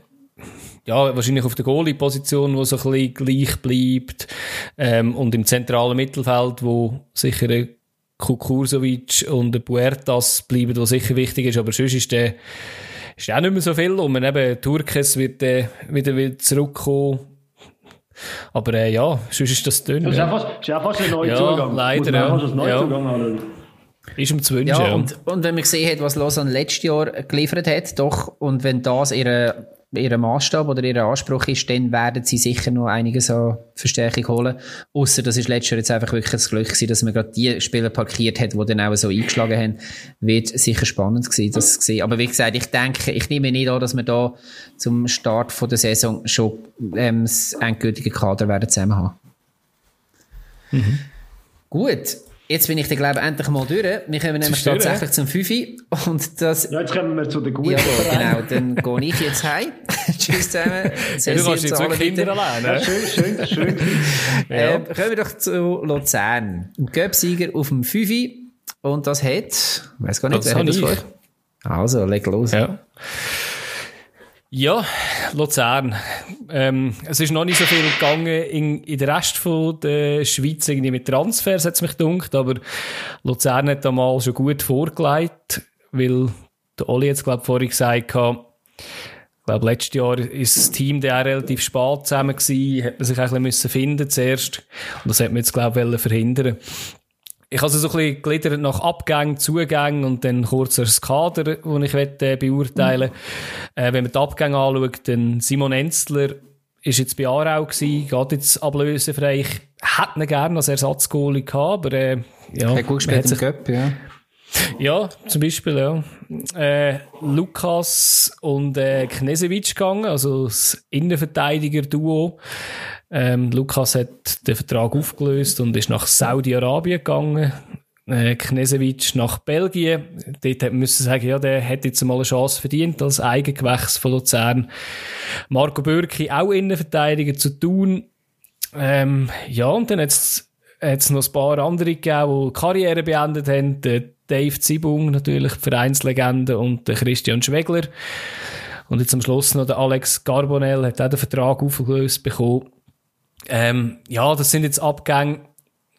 ja, wahrscheinlich auf der Goalie-Position, wo so ein bisschen gleich bleibt, ähm, und im zentralen Mittelfeld, wo sicher ein Kukursovic und der Puertas bleiben, was sicher wichtig ist, aber sonst ist der, ist auch nicht mehr so viel und man eben Turkes wird äh, wieder, wieder zurückkommen. Aber äh, ja, sonst ist das dünn. Das ist, ja. fast, ist auch fast ein neuer ja, Zugang. leider, ja. Fast ein ja. Zugang Ist ihm zu wünschen, ja. Und, und wenn man gesehen hat, was Lausanne letztes Jahr geliefert hat, doch, und wenn das ihre ihr Maßstab oder ihr Anspruch ist, dann werden sie sicher noch einiges an Verstärkung holen. Außer das ist letztes Jahr jetzt einfach wirklich das Glück gewesen, dass man gerade die Spieler parkiert hat, die dann auch so eingeschlagen haben. Wird sicher spannend gewesen, das zu sehen. Aber wie gesagt, ich denke, ich nehme nicht an, dass wir da zum Start von der Saison schon ähm, das endgültige Kader werden zusammen haben. Mhm. Gut. Jetzt bin ich dann, glaube ich, endlich mal durch. Wir kommen nämlich tatsächlich zum Fünfi. Und das... Ja, jetzt kommen wir zu den guten. Ja, genau. Dann gehe ich jetzt heim. Tschüss zusammen. Ja, du kannst jetzt wirklich Kinder allein, ja, Schön, schön, schön. ja. äh, kommen wir doch zu Luzern. Ein Göpsieger auf dem Fünfi. Und das hat... Ich weiß gar nicht, das wer hat das vor? Also, leg los. Ja. Ja, Luzern. Ähm, es ist noch nicht so viel gegangen in, in der Rest von der Schweiz irgendwie mit Transfers, hat es mich gedacht, aber Luzern hat da mal schon gut vorgelegt, weil der Oli jetzt, glaube ich, vorhin gesagt hat, ich glaube, letztes Jahr ist das Team der relativ spät zusammen gewesen, hat man sich ein bisschen finden zuerst. Und das hat man jetzt, glaube ich, verhindern ich habe so ein bisschen gliedert nach Abgängen, Zugängen und dann kurz das Kader, das ich möchte, äh, beurteilen mhm. äh, Wenn man die Abgänge anschaut, dann Simon Enzler ist jetzt bei Aarau gewesen, geht jetzt ablösefrei. Ich hätte ihn gerne als Ersatzgoalie gehabt, aber äh, ja. Hat gut gespielt im Göpp, ja. Ja, zum Beispiel, ja. Äh, Lukas und äh, Knesewitsch gegangen, also das Innenverteidiger-Duo. Ähm, Lukas hat den Vertrag aufgelöst und ist nach Saudi-Arabien gegangen. Äh, Knesewitsch nach Belgien. Dort hat man sagen, ja, der hätte jetzt mal eine Chance verdient als Eigengewächs von Luzern. Marco Bürki, auch Innenverteidiger zu tun. Ähm, ja, und dann hat es noch ein paar andere gegeben, die Karriere beendet haben. Der Dave Zibung, natürlich Vereinslegende, und der Christian Schwegler. Und jetzt am Schluss noch der Alex Carbonell hat auch den Vertrag aufgelöst bekommen. Ähm, ja, das sind jetzt Abgänge,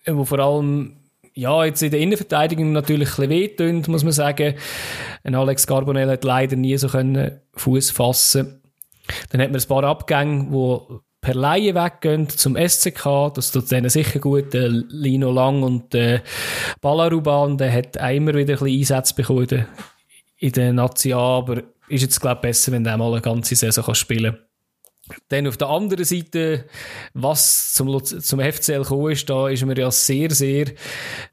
wo vor allem ja, jetzt in der Innenverteidigung natürlich ein bisschen wehtun, muss man sagen. Ein Alex Carbonell hat leider nie so Fuß fassen. Dann hat man ein paar Abgänge, die per Laie weggehen zum SCK. Das tut denen sicher gut. Der Lino Lang und der Ballaruban, der hat auch immer wieder ein bisschen Einsätze bekommen in der Nazi an, aber ist jetzt, glaube ich, besser, wenn der mal eine ganze Saison kann spielen kann. Dann auf der anderen Seite, was zum, zum FCL gekommen ist, da ist mir ja sehr, sehr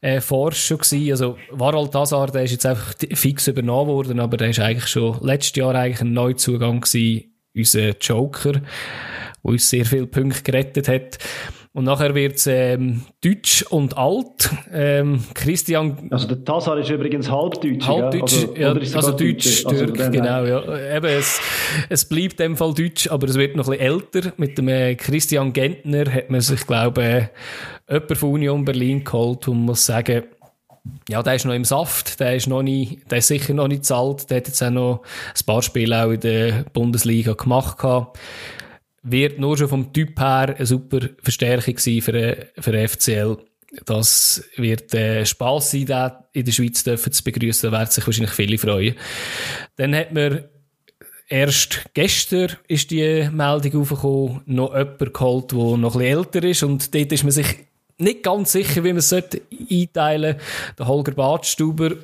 äh, forsch schon gewesen. Also, Warald Hazard, der ist jetzt einfach fix übernommen worden, aber der ist eigentlich schon letztes Jahr eigentlich ein Neuzugang gewesen, unser Joker, der uns sehr viele Punkte gerettet hat. Und nachher wird es ähm, deutsch und alt. Ähm, Christian. Also der Tassar ist übrigens halbdeutsch. Halbdeutsch, ja. Also, ja, also deutsch, also Türk, also genau. Ja. Eben, es, es bleibt in dem Fall deutsch, aber es wird noch ein bisschen älter. Mit dem äh, Christian Gentner hat man sich, glaube ich, äh, jemand von Union Berlin geholt und muss sagen, ja, der ist noch im Saft, der ist noch nicht, der ist sicher noch nicht alt, der hat jetzt auch noch ein paar Spiele auch in der Bundesliga gemacht gehabt wird nur schon vom Typ her eine super Verstärkung sein für, für FCL. Das wird äh, Spaß sein, den in der Schweiz dürfen zu begrüßen. Da werden sich wahrscheinlich viele freuen. Dann hat man erst gestern ist die Meldung aufgekommen, noch jemand geholt, der noch ein älter ist. Und dort ist man sich nicht ganz sicher, wie man es einteilen sollte. Der Holger Badstuber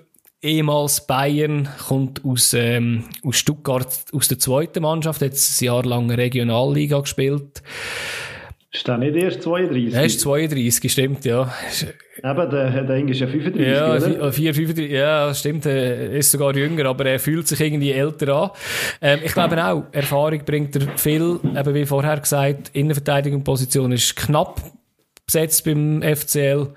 ehemals Bayern, kommt aus, ähm, aus Stuttgart, aus der zweiten Mannschaft, hat ein Jahr lang Regionalliga gespielt. Ist der nicht erst 32? Er ist 32, stimmt, ja. Eben, der, der ist ja 35, ja, oder? 4, 35, ja, stimmt, er ist sogar jünger, aber er fühlt sich irgendwie älter an. Ähm, ich glaube auch, Erfahrung bringt er viel, eben wie vorher gesagt, Innenverteidigungsposition ist knapp besetzt beim FCL.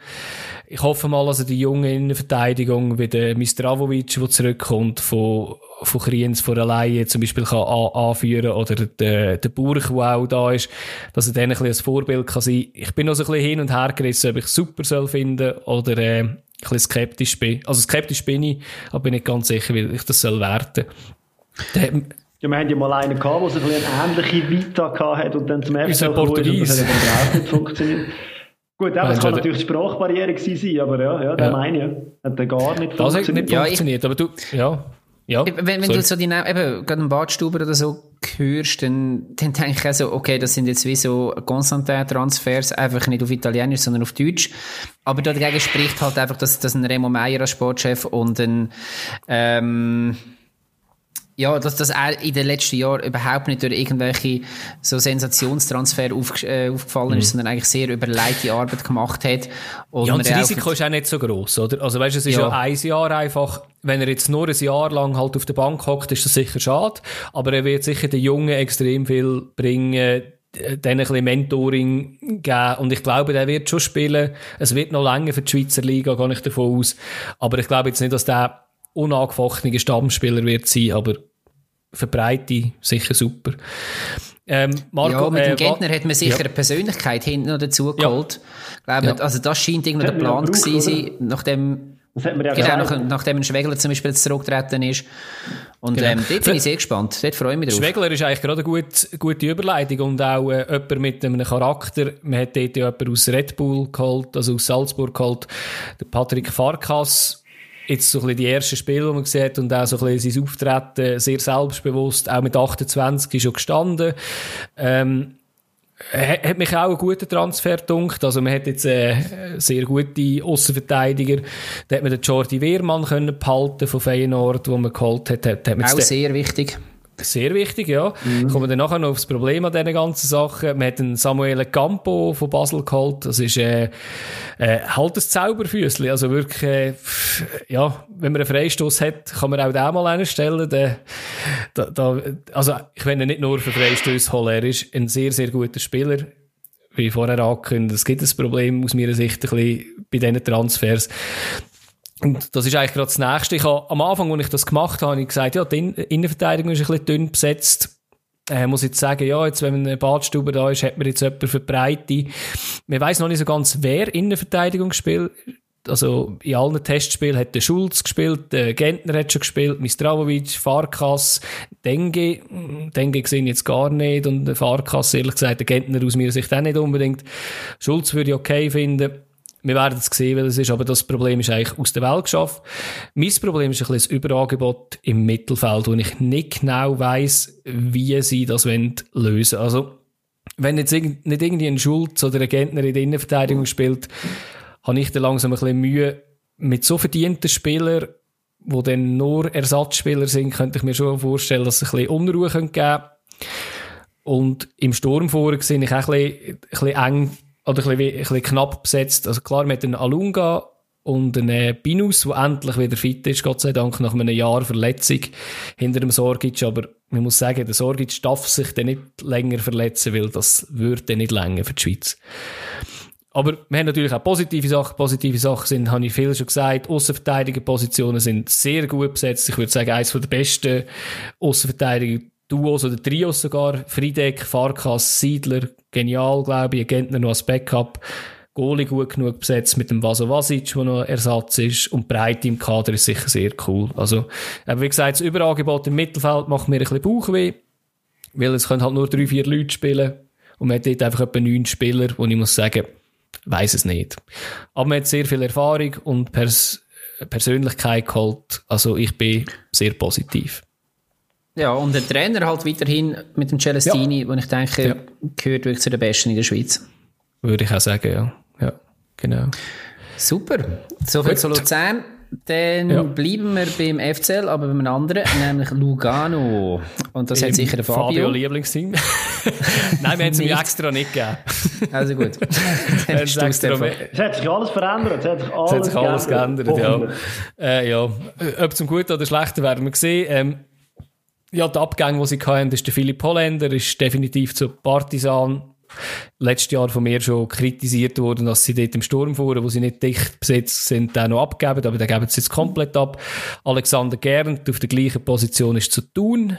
Ich hoffe mal, dass er die junge Innenverteidigung wie der Mistravovic, der zurückkommt von, von Kriens von alleine zum Beispiel kann an, anführen oder der, der Burch, der auch da ist, dass er dann ein bisschen als Vorbild kann sein. Ich bin noch so ein bisschen hin und her gerissen, ob ich super soll finden oder äh, ein bisschen skeptisch bin. Also skeptisch bin ich, aber bin nicht ganz sicher, wie ich das soll werten. Der, ja, wir haben ja mal einen gehabt, der so ein bisschen eine ähnliche Vita hatte und dann zum ersten Mal Portugies. und das hat nicht funktioniert. Gut, aber es kann natürlich Sprachbarriere gewesen sein, aber ja, ja, der ja. meine ich. Hat der gar nicht das funktioniert. Das hat nicht funktioniert, ja, aber du, ja. Ja, wenn, wenn du so die, eben, gerade einen Badstuber oder so hörst, dann, dann denke ich also, okay, das sind jetzt wie so Constantin-Transfers, einfach nicht auf Italienisch, sondern auf Deutsch. Aber dagegen spricht halt einfach, dass, dass ein Remo Meyer als Sportchef und ein, ähm, ja, dass das auch in den letzten Jahren überhaupt nicht durch irgendwelche so Sensationstransfer auf, äh, aufgefallen mhm. ist, sondern eigentlich sehr überlegte Arbeit gemacht hat. Und ja, und das Risiko ist auch nicht so groß, oder? Also weißt, du, es ist ja. ja ein Jahr einfach, wenn er jetzt nur ein Jahr lang halt auf der Bank hockt, ist das sicher schade. Aber er wird sicher den Jungen extrem viel bringen, denen ein bisschen Mentoring geben. Und ich glaube, der wird schon spielen. Es wird noch länger für die Schweizer Liga, gehe ich davon aus. Aber ich glaube jetzt nicht, dass der unangefochtener Stammspieler wird sein, aber für Breite sicher super. Ähm, Marco, ja, mit dem äh, Gentner hat man sicher ja. eine Persönlichkeit hinten noch dazu geholt. Ja. Glaube, Also das scheint irgendwie der Plan gewesen sein, nachdem, ja genau, nach, nachdem ein Schwegler zum Beispiel zurückgetreten ist. Und genau. ähm, dort bin ich sehr gespannt. Dort freue ich mich drauf. Schwegler ist eigentlich gerade eine gute, gute Überleitung und auch äh, jemand mit einem Charakter. Man hat dort ja jemanden aus Red Bull geholt, also aus Salzburg geholt, der Patrick Farkas jetzt so ein bisschen die ersten Spiele, die man gesehen hat und auch so ein bisschen sein Auftreten sehr selbstbewusst, auch mit 28 schon gestanden. Ähm, hat mich auch einen guten Transfer gedunkt. Also, man hat jetzt äh, sehr gute Außenverteidiger. Da hat man den Jordi Wehrmann können behalten von Feyenoord, wo man geholt hat. hat, hat auch sehr wichtig. Sehr wichtig, ja. Mhm. Kommen wir dann nachher noch aufs Problem an diesen ganzen Sachen. Man hat einen Samuel Campo von Basel geholt. Das ist äh, äh, halt ein Zauberfüßchen. Also wirklich, äh, ja, wenn man einen Freistoß hat, kann man auch den mal einstellen. Da, da, also ich will ihn nicht nur für Freistöße holen. Er ist ein sehr, sehr guter Spieler. Wie vorher angekündigt, es gibt ein Problem aus meiner Sicht ein bisschen bei diesen Transfers. Und das ist eigentlich gerade das Nächste. Ich habe, am Anfang, als ich das gemacht habe, habe ich gesagt, ja, die Innenverteidigung ist ein bisschen dünn besetzt. Äh, muss jetzt sagen, ja, jetzt, wenn eine Badstube da ist, hat man jetzt jemanden für Breite. Man weiss noch nicht so ganz, wer Innenverteidigung spielt. Also, in allen Testspielen hat der Schulz gespielt, der Gentner hat schon gespielt, Mistravovic, Farkas, Denge. Denge gesehen jetzt gar nicht und der Farkas, ehrlich gesagt, der Gentner aus meiner Sicht auch nicht unbedingt. Schulz würde ich okay finden. Wir werden es sehen, was es ist, aber das Problem ist eigentlich aus der Welt geschafft. Mein Problem ist ein bisschen das Überangebot im Mittelfeld, wo ich nicht genau weiss, wie sie das lösen wollen. Also, wenn jetzt nicht irgendwie ein Schulz oder ein Gentner in der Innenverteidigung spielt, habe ich da langsam ein bisschen Mühe, mit so verdienten Spielern wo dann nur Ersatzspieler sind, könnte ich mir schon vorstellen, dass es ein bisschen Unruhe geben könnte. Und im Sturm vorher sehe ich auch ein bisschen, ein bisschen eng oder ein bisschen, ein bisschen knapp besetzt. Also klar, mit einem Alunga und einem Binus, der endlich wieder fit ist, Gott sei Dank, nach einem Jahr Verletzung hinter dem Sorgic. Aber man muss sagen, der Sorgic darf sich dann nicht länger verletzen, weil das würde nicht länger für die Schweiz. Aber wir haben natürlich auch positive Sachen. Positive Sachen sind, habe ich viel schon gesagt, Außenverteidigerpositionen sind sehr gut besetzt. Ich würde sagen, eines der besten Außenverteidiger Duos oder Trios sogar. Friedeck, Farkas, Siedler, genial, glaube ich. Gentner noch als Backup. Goalie gut genug besetzt mit dem Vaso Vasic, der noch Ersatz ist. Und Breite im Kader ist sicher sehr cool. Also, wie gesagt, das Überangebot im Mittelfeld macht mir ein bisschen Bauchweh. Weil es können halt nur drei, vier Leute spielen. Und man hat dort einfach etwa neun Spieler, wo ich muss sagen, weiß es nicht. Aber man hat sehr viel Erfahrung und Pers Persönlichkeit geholt. Also ich bin sehr positiv. Ja, und der Trainer halt weiterhin mit dem Celestini, ja. wo ich denke, ja. gehört wirklich zu den Besten in der Schweiz. Würde ich auch sagen, ja. Ja, genau. Super. Soviel zu Luzern. Dann ja. bleiben wir beim FCL, aber bei einem anderen, nämlich Lugano. Und das Im hat sicher der Fabio. Fabio Lieblingsteam. Nein, wir haben es mir extra nicht gegeben. Also gut. es hat sich alles verändert. Es hat sich alles, hat sich alles geändert, geändert ja. Äh, ja. Ob zum Guten oder Schlechten werden wir sehen. Ähm, ja, die Abgänge, die sie hatten, ist der Philipp Holländer, ist definitiv zu Partisan. Letztes Jahr von mir schon kritisiert worden, dass sie dort im Sturm fuhren, wo sie nicht dicht besetzt sind, den noch abgeben, aber den geben sie jetzt komplett ab. Alexander Gernt auf der gleichen Position ist zu tun.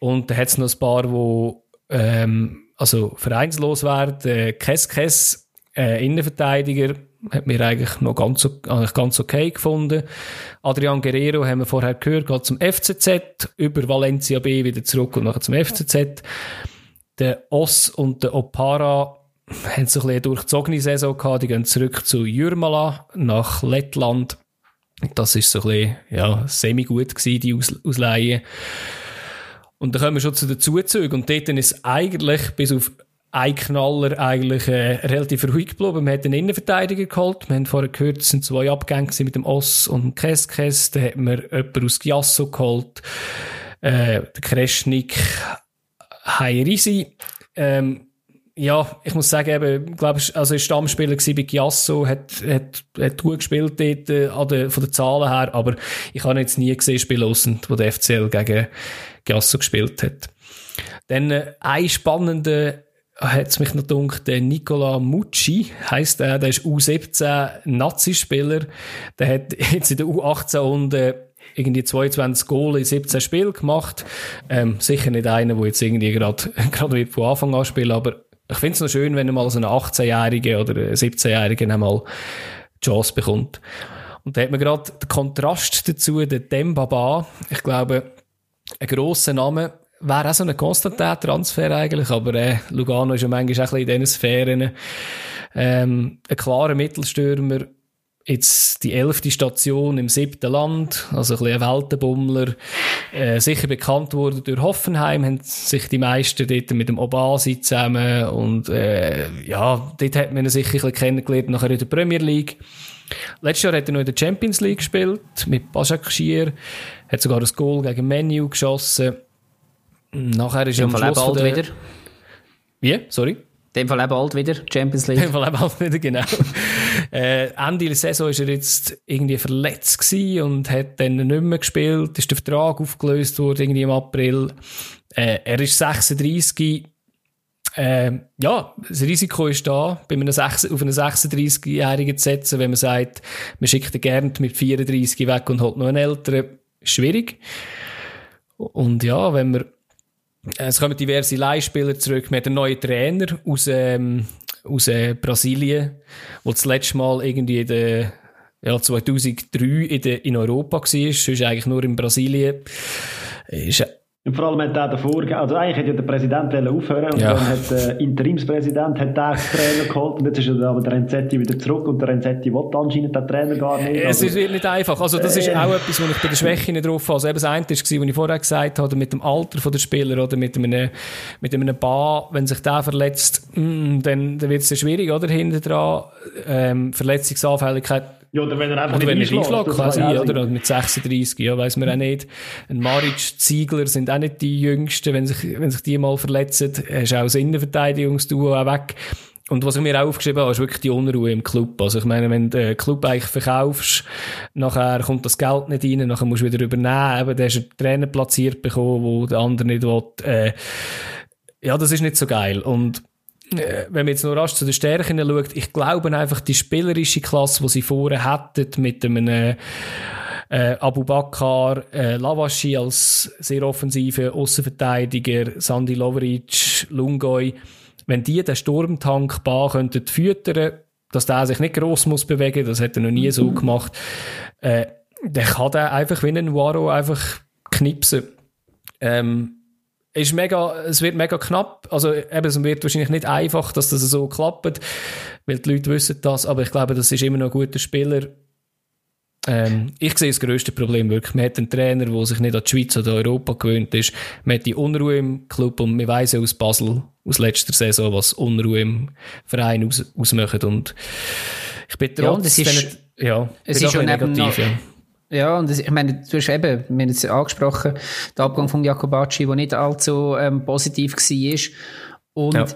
Und da hat es noch ein paar, die ähm, also vereinslos werden. Äh, Kess Kess, äh, Innenverteidiger, hat mir eigentlich noch ganz, eigentlich ganz okay gefunden. Adrian Guerrero haben wir vorher gehört, geht zum FCZ, über Valencia B wieder zurück und nachher zum FCZ. Der Oss und der Opara haben so ein bisschen eine durchzogene Saison gehabt, die gehen zurück zu Jurmala nach Lettland. Das ist so ein bisschen, ja, semi-gut gewesen, die Aus Ausleihen. Und dann kommen wir schon zu den Zuzügen und dort ist eigentlich bis auf ein Knaller eigentlich äh, relativ ruhig geblieben. Wir haben einen Innenverteidiger geholt. Wir haben vorher gehört, es sind zwei Abgänge mit dem Oss und dem Keskes. Dann haben wir jemanden aus Giasso geholt. Äh, der Kreschnik Hairisi. Ähm, ja, ich muss sagen, eben, glaube ich, also ist Stammspieler bei Giasso, hat, hat, hat gut gespielt dort, äh, an der, von den Zahlen her, aber ich habe jetzt nie gesehen spielen lassen, wo der FCL gegen Giasso gespielt hat. Dann äh, ein spannender hat mich noch gedacht, der Nicola Mucci heisst er, der ist U17 Nazi-Spieler. Der hat jetzt in der U18 und irgendwie 22 Goal in 17 Spielen gemacht. Ähm, sicher nicht einer, der jetzt irgendwie gerade gerade von Anfang an spielt, aber ich finde es noch schön, wenn mal so ein 18-Jähriger oder 17-Jähriger einmal die Chance bekommt. Und da hat man gerade den Kontrast dazu, der Dembaba. Ich glaube, ein grosser Name, wäre auch so ein Konstantin-Transfer eigentlich, aber äh, Lugano ist ja manchmal auch ein bisschen in diesen Sphären. Ähm, ein klarer Mittelstürmer, jetzt die elfte Station im siebten Land, also ein bisschen ein Weltenbummler, äh, sicher bekannt wurde durch Hoffenheim, haben sich die meisten dort mit dem Obasi zusammen und äh, ja, dort hat man ihn sicher ein bisschen kennengelernt, nachher in der Premier League. Letztes Jahr hat er noch in der Champions League gespielt, mit Bajak Schier, hat sogar ein Goal gegen Menu geschossen. Nachher ist er am Schluss bald der... wieder. Wie? Sorry? In dem Fall eben bald wieder, Champions League. In dem Fall eben bald wieder, genau. äh, Ende der Saison war er jetzt irgendwie verletzt gewesen und hat dann nicht mehr gespielt, ist der Vertrag aufgelöst worden, irgendwie im April. Äh, er ist 36, äh, ja, das Risiko ist da, bei einem 6, auf einen 36-Jährigen zu setzen, wenn man sagt, man schickt ihn gerne mit 34 weg und holt noch einen älteren, schwierig. Und ja, wenn man es kommen diverse Leihspieler zurück. Wir haben einen neuen Trainer aus, ähm, aus äh, Brasilien, der das letzte Mal irgendwie in der, ja, 2003 in, der, in Europa war. Sonst eigentlich nur in Brasilien. Ist, und vor allem hat er davor, also eigentlich hätte ja der Präsident aufhören und ja. dann hat der Interimspräsident hat den Trainer geholt und jetzt ist aber der Renzetti wieder zurück und der Renzetti will anscheinend den Trainer gar nicht. Es also, ist nicht einfach. Also das ist äh, auch etwas, was ich bei der Schwäche nicht drauf habe. Also eben das eine war, was ich vorher gesagt habe, mit dem Alter der Spieler oder mit einem, mit einem Bar, wenn sich der verletzt, mm, dann, dann wird es schwierig, oder? Hinten dran. Ähm, Verletzungsanfälligkeit Ja, oder wenn er einfach oder wenn er einschlägt, auch oder? sein. Mit 36, ja, weiss man auch nicht. Ein Maric, Ziegler sind auch nicht die Jüngsten, wenn sich, wenn sich die mal verletzen. Ist auch das Innenverteidigungsduo auch weg. Und was ich mir auch aufgeschrieben habe, ist wirklich die Unruhe im Club. Also ich meine, wenn du den Club eigentlich verkaufst, nachher kommt das Geld nicht rein, nachher musst du wieder übernehmen, eben, dann hast du einen Trainer platziert bekommen, wo der andere nicht will. Äh, ja, das ist nicht so geil. Und wenn man jetzt noch rasch zu den Stärken schaut, ich glaube einfach, die spielerische Klasse, die sie vorher hätten, mit einem äh, äh, Abu Bakr, äh, Lavashi als sehr offensive Außenverteidiger, Sandy Lovric, Lungoy, wenn die den Sturmtank Bar könnten füttern, dass der sich nicht gross muss bewegen, das hat er noch nie so gemacht, äh, dann kann der einfach wie ein Waro einfach knipsen. Ähm, ist mega, es wird mega knapp. Also, eben, es wird wahrscheinlich nicht einfach, dass das so klappt, weil die Leute wissen das, aber ich glaube, das ist immer noch ein guter Spieler. Ähm, ich sehe das grösste Problem wirklich. Man hat einen Trainer, der sich nicht an die Schweiz oder Europa gewöhnt ist. Man hat die Unruhe im Club und wir weiss ja aus Basel, aus letzter Saison, was Unruhe im Verein aus, ausmacht. Und ich bin Ja, und trotz es ist- diesen- ja, es ist schon negativ, noch- ja. Ja, und das, ich meine, du hast eben, wir haben jetzt angesprochen, der Abgang von Jacobacci, der nicht allzu ähm, positiv war. Und Ja.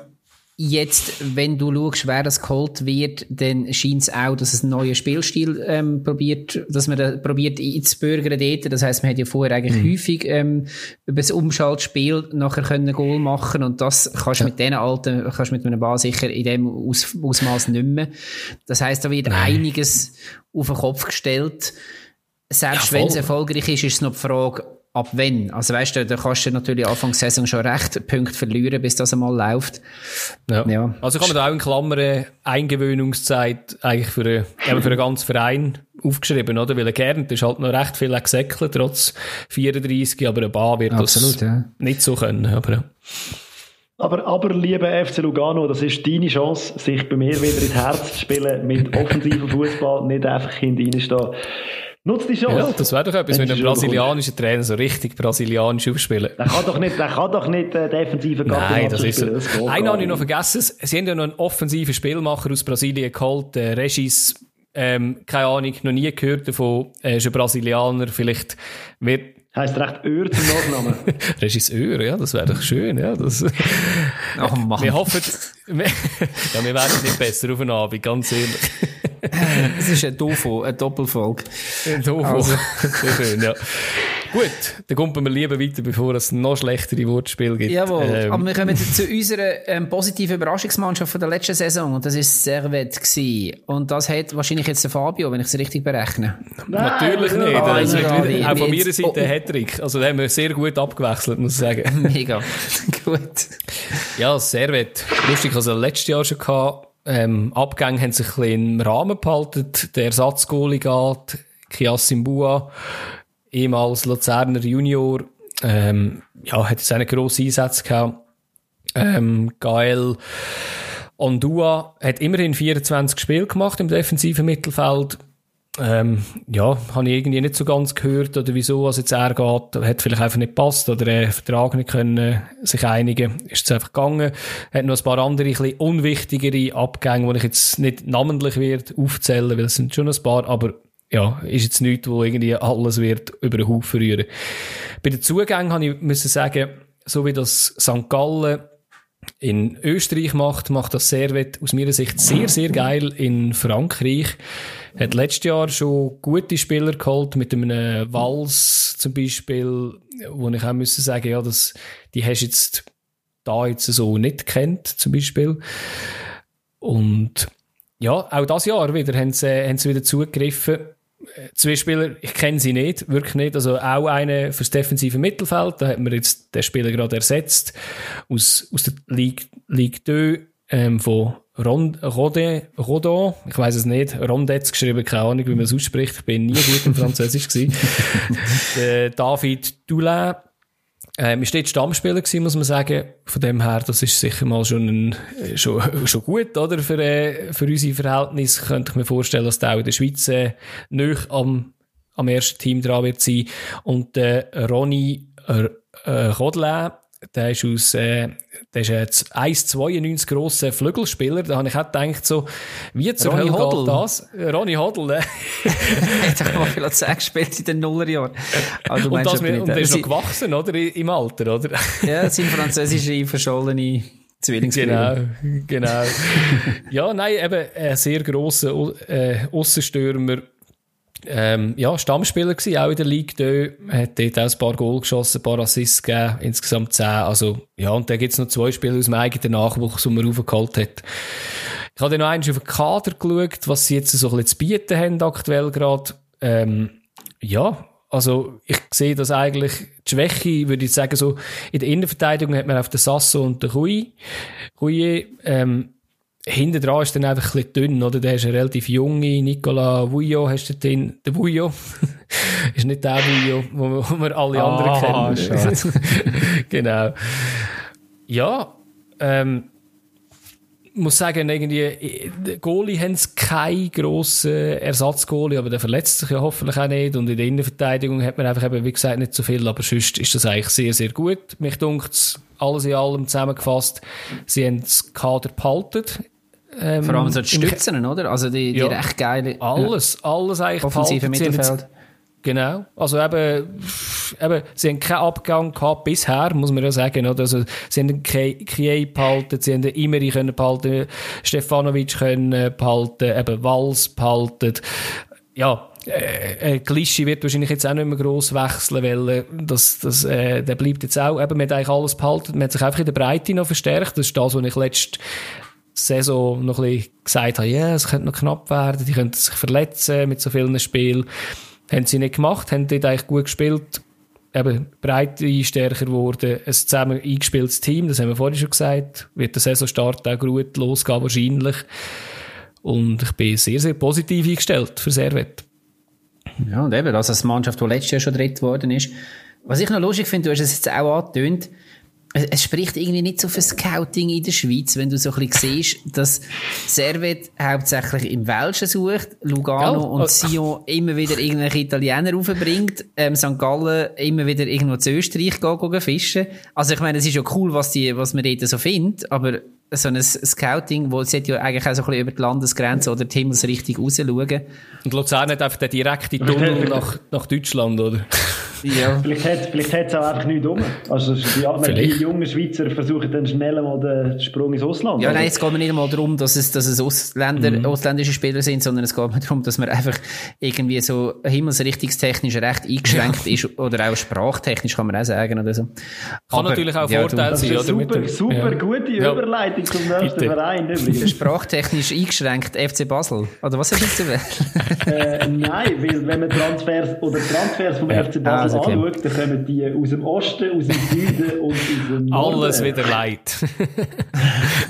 jetzt, wenn du schaust, wer das geholt wird, dann scheint es auch, dass es einen neuen Spielstil ähm, probiert, dass man da probiert einzubürgern dort. Das heisst, man hat ja vorher eigentlich häufig ähm, über das Umschaltspiel nachher können Goal machen und das kannst du mit diesen alten, kannst du mit einem Ball sicher in dem Aus Ausmaß nicht mehr. Das heisst, da wird einiges auf den Kopf gestellt. Selbst Ja, wenn es erfolgreich ist, ist es noch die Frage, ab wann. Also weißt du, da kannst du natürlich Anfang der Saison schon recht Punkte verlieren, bis das einmal läuft. Ja. Ja. Also kann man da auch in Klammern Eingewöhnungszeit eigentlich für, einen- eben für einen ganzen Verein aufgeschrieben, oder? Weil ein Gärnt ist halt noch recht viel gesäckelt, trotz 34, aber ein Bar wird Absolut, das ja. nicht so können, aber ja. Aber, aber, lieber FC Lugano, das ist deine Chance, sich bei mir wieder ins Herz zu spielen, mit offensivem Fußball, nicht einfach hinten reinstehen. Nutz die Chance. Ja, das wäre doch etwas, Wenn ein brasilianischer Trainer so richtig brasilianisch aufspielen. Der kann doch nicht, der kann doch nicht äh, defensive Nein, das ist so. Das Einen habe ich noch vergessen. Sie haben ja noch einen offensiven Spielmacher aus Brasilien geholt, äh, Regis, ähm, keine Ahnung, noch nie gehört davon, äh, ist ein Brasilianer, vielleicht wird Heißt recht Öhr zum Nachnamen. Regisseur, ja, das wäre doch schön, ja. Das, Oh Mann. wir hoffen, wir, ja, wir werden nicht besser auf den Abend, ganz ehrlich. Es ist ein Dofo, eine Doppelfolge. So, Also. Sehr schön, ja. Gut, dann kommen wir lieber weiter, bevor es noch schlechtere Wortspiele gibt. Jawohl, Ähm, aber wir kommen zu unserer ähm, positiven Überraschungsmannschaft von der letzten Saison und das ist Servet gsi Und das hat wahrscheinlich jetzt der Fabio, wenn ich es richtig berechne. Natürlich Nein, nicht. ja, Also, ja, auch von meiner Seite oh, ein Hattrick. Also, da haben wir sehr gut abgewechselt, muss ich sagen. Mega. Gut. Ja, Servet. Lustig, also letztes Jahr schon gehabt. Ähm, Abgänge haben sich ein bisschen im Rahmen behalten. Der Ersatzgoalie geht, Kiasim Bua, ehemals Luzerner Junior. Ähm, ja, hat jetzt einen grossen Einsatz gehabt. Ähm, Gael Ondua hat immerhin 24 Spiele gemacht im defensiven Mittelfeld. Ähm, ja, habe ich irgendwie nicht so ganz gehört, oder wieso was jetzt er geht. Hat vielleicht einfach nicht gepasst, oder der Vertrag nicht können äh, sich einigen. Ist es einfach gegangen. Hat noch ein paar andere, ein bisschen unwichtigere Abgänge, die ich jetzt nicht namentlich werde aufzählen, weil es sind schon ein paar, aber ja, ist jetzt nichts, wo irgendwie alles wird über den Haufen rühren. Bei den Zugängen habe ich müssen sagen, so wie das St. Gallen in Österreich macht, macht das Servet aus meiner Sicht sehr, sehr geil in Frankreich. Hat letztes Jahr schon gute Spieler geholt, mit einem Wals zum Beispiel, wo ich auch müssen sagen, ja, das, die hast jetzt da jetzt so nicht kennt, zum Beispiel. Und ja, auch das Jahr wieder haben sie, haben sie wieder zugegriffen. Zwei Spieler, ich kenne sie nicht, wirklich nicht. Also auch eine fürs defensive Mittelfeld, da hat man jetzt den Spieler gerade ersetzt aus, aus der Ligue, Ligue 2 ähm, von Rond, Rodin, Rodon, ich weiß es nicht, Rondetz geschrieben, keine Ahnung, wie man es ausspricht, ich bin nie gut im Französisch gewesen. der David Doulin, ähm, ist dort Stammspieler gewesen, muss man sagen. Von dem her, das ist sicher mal schon, ein, äh, schon, schon gut, oder? Für, äh, für unsere Verhältnisse könnte ich mir vorstellen, dass der auch in der Schweiz äh, nöch am, am ersten Team dran wird sein. Und äh, Ronny äh, äh, Rodlin der ist aus, äh, der ist jetzt 1,92 grosser Flügelspieler. Da habe ich auch gedacht, so, wie zur Ronny Hölle geht das? Ronny Hoddle, ne? Hat auch mal viel zu gespielt in den Nullerjahren. Du Und, das mit, und der äh, ist noch gewachsen, oder? Im Alter, oder? Ja, sind französische verschollene Zwillingsbrüder. Genau, genau. ja, nein, eben ein sehr grosser äh, Aussenstürmer. Ähm, ja, Stammspieler gewesen, auch in der Liga. Da hat dort auch ein paar Goal geschossen, ein paar Assists gegeben, insgesamt zehn. Also, ja, und dann gibt's noch zwei Spieler aus dem eigenen Nachwuchs, die man raufgeholt hat. Ich habe dann noch eins auf den Kader geschaut, was sie jetzt so ein bisschen zu bieten haben aktuell gerade. Ähm, ja, also ich sehe das eigentlich, die Schwäche, würde ich sagen, so in der Innenverteidigung hat man auf den Sasso und den Kui. Kui, ähm, hinten dran ist dann einfach ein bisschen dünn, oder? Der ist ein relativ junge, Nicola Vujo hast du drin, der Vujo. ist nicht der Vujo, wo, wir- wo wir alle Ah, anderen kennen. genau. Ja, ähm, muss sagen, irgendwie, die Goalie haben keinen grossen Ersatzgoalie, aber der verletzt sich ja hoffentlich auch nicht. Und in der Innenverteidigung hat man einfach eben, wie gesagt, nicht so viel, aber sonst ist das eigentlich sehr, sehr gut. Mich dunkt alles in allem zusammengefasst. Sie haben das Kader behalten. Ähm, Vor allem so die Stützen, oder? Also die, die Ja. recht geile Alles, alles eigentlich offensive behalten. Mittelfeld. Genau. Also eben, eben, sie haben keinen Abgang gehabt bisher, muss man ja sagen. Oder? Also, sie haben den Kie Kie behalten, sie haben den Imeri können behalten, Stefanovic können äh, behalten, eben Wals behalten. Ja, äh, äh, Glischi wird wahrscheinlich jetzt auch nicht mehr gross wechseln, weil äh, das, das, äh, der bleibt jetzt auch, eben, man hat eigentlich alles behalten, man hat sich einfach in der Breite noch verstärkt. Das ist das, was ich letzte Saison noch ein bisschen gesagt habe, ja, es könnte noch knapp werden, die könnten sich verletzen mit so vielen Spielen. Haben sie nicht gemacht, haben dort eigentlich gut gespielt, eben Breite stärker geworden, ein zusammen eingespieltes Team, das haben wir vorhin schon gesagt, wird der Saisonstart auch gut losgehen wahrscheinlich. Und ich bin sehr, sehr positiv eingestellt für Servet. Ja, und eben, also als Mannschaft, die letztes Jahr schon dritt geworden ist. Was ich noch lustig finde, du hast es jetzt auch angetönt, es spricht irgendwie nicht so für Scouting in der Schweiz, wenn du so ein bisschen siehst, dass Servet hauptsächlich im Welschen sucht, Lugano Ja, und äh, Sion immer wieder irgendwelche Italiener raufbringt, ähm, St. Gallen immer wieder irgendwo zu Österreich gehen, gehen fischen. Also ich meine, es ist ja cool, was, die, was man dort so findet, aber so ein Scouting, wo sollte ja eigentlich auch so ein bisschen über die Landesgrenze oder die Himmelsrichtung raus schauen. Und Luzern hat einfach den direkten Tunnel nach, nach Deutschland, oder? Ja. Vielleicht hat vielleicht hat's auch einfach nichts um. Also die, die Vielleicht. jungen Schweizer versuchen dann schnell mal den Sprung ins Ausland. Ja, nein, es geht mir nicht einmal darum, dass es, dass es Ausländer, ausländische Spieler sind, sondern es geht mir darum, dass man einfach irgendwie so himmelsrichtungstechnisch recht eingeschränkt ist oder auch sprachtechnisch kann man auch sagen oder so. Kann natürlich auch ja, Vorteil du- das ist sein, eine super, super ja. gute Ja. Überleitung zum nächsten. Verein. übrigens. Sprachtechnisch eingeschränkt FC Basel. Oder was jetzt gewählt? äh, nein, weil wenn man Transfers oder Transfers vom FC Ah, Basel also okay. anschaut, dann kommen die aus dem Osten, aus dem Süden und aus dem Norden. Alles wieder leid.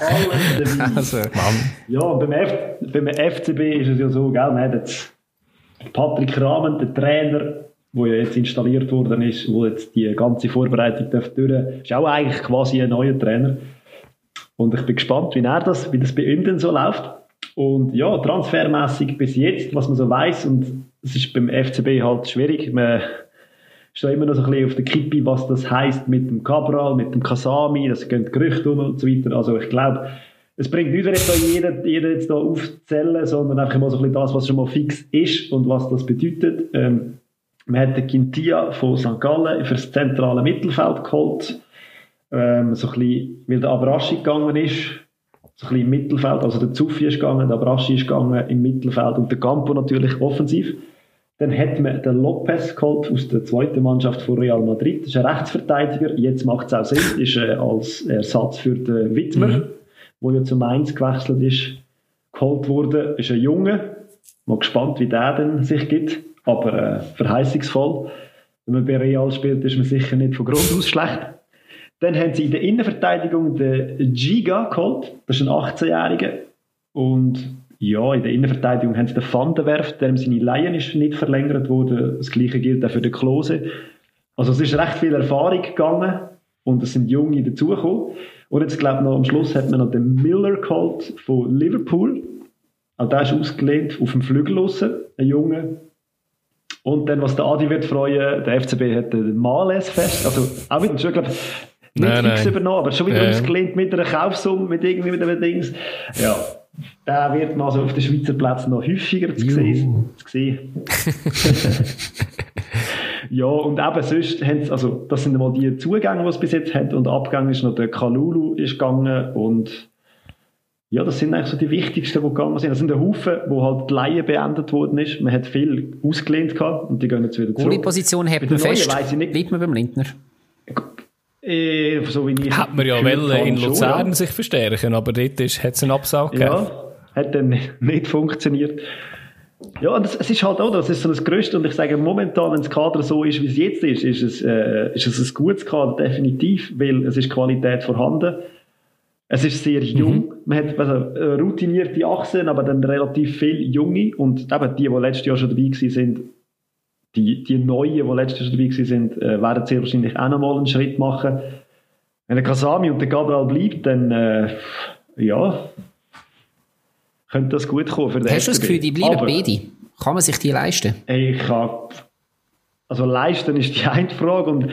Alles dabei. Also, Ja, und beim, F beim FCB ist es ja so, gell, man hat jetzt Patrick Rahmen, der Trainer, der ja jetzt installiert worden ist, wo jetzt die ganze Vorbereitung darf durch, ist auch eigentlich quasi ein neuer Trainer. Und ich bin gespannt, wie er das, wie das bei ihm denn so läuft. Und ja, transfermäßig bis jetzt, was man so weiß, und es ist beim FCB halt schwierig. Man ist immer noch so ein bisschen auf der Kippe, was das heißt mit dem Cabral, mit dem Kasami, das gehen Gerüchte um und so weiter. Also ich glaube, es bringt nichts, wenn jetzt jeder, jeder jetzt da aufzählen, sondern einfach mal so ein bisschen das, was schon mal fix ist und was das bedeutet. Ähm, man hat den Quintia von St. Gallen für das zentrale Mittelfeld geholt, ähm, so ein bisschen, weil der Abraschi gegangen ist, so ein bisschen im Mittelfeld, also der Zuffi ist gegangen, der Abraschi ist gegangen im Mittelfeld und der Campo natürlich offensiv. Dann hat man den Lopez geholt aus der zweiten Mannschaft von Real Madrid. Das ist ein Rechtsverteidiger. Jetzt macht es auch Sinn. Ist äh, als Ersatz für den Widmer, Mhm. wo ja zu Mainz gewechselt ist, geholt wurde. Ist ein Junge. Mal gespannt, wie der denn sich gibt. Aber äh, verheißungsvoll. Wenn man bei Real spielt, ist man sicher nicht von Grund aus schlecht. Dann haben sie in der Innenverteidigung den Giga geholt. Das ist ein 18-Jähriger. Und ja, in der Innenverteidigung haben sie den Van der seine Laien ist nicht verlängert worden. Das gleiche gilt auch für den Klose. Also es ist recht viel Erfahrung gegangen und es sind Junge dazugekommen. Und jetzt glaube ich noch am Schluss hat man noch den Miller geholt von Liverpool. Auch der ist ausgelehnt auf dem Flügel ein Junge. Und dann, was der Adi wird freuen, der FCB hat den Males fest, also auch wieder schon, glaube Nicht nein, fix nein. übernommen, aber schon wieder ja. ausgelehnt mit einer Kaufsumme, mit irgendwie mit einem Dings. Ja, der wird mal so auf den Schweizer Plätzen noch häufiger zu sehen. Ja, und eben sonst haben sie, also das sind mal die Zugänge, die es bis jetzt hat und Abgang ist noch der Kalulu ist gegangen und ja, das sind eigentlich so die wichtigsten, die gegangen sind. Das sind ein Haufen, wo halt die Laie beendet worden ist. Man hat viel ausgelehnt gehabt und die gehen jetzt wieder zurück. Goalie-Position hat man fest. Weiss ich nicht. Bleibt man beim Lindner? Äh, so wie ich hat man ja wollen in Luzern schon, sich verstärken, aber dort hat es einen Absag gegeben. Ja, hat dann nicht funktioniert. Ja, und das, es ist halt auch, das ist so das Größte und ich sage momentan, wenn das Kader so ist, wie es jetzt ist, ist es, äh, ist es ein gutes Kader, definitiv, weil es ist Qualität vorhanden. Es ist sehr jung. Mhm. Man hat also, äh, routinierte Achsen, aber dann relativ viele junge und eben die, die letztes Jahr schon dabei sind, die, die Neuen, die letztes Jahr dabei sind, äh, werden sehr wahrscheinlich auch nochmal einen Schritt machen. Wenn der Kasami und der Gabriel bleibt, dann äh, ja, könnte das gut kommen für den Hast du das Gefühl, die bleiben Aber, beide? Kann man sich die leisten? Ich kann, also leisten ist die eine Frage und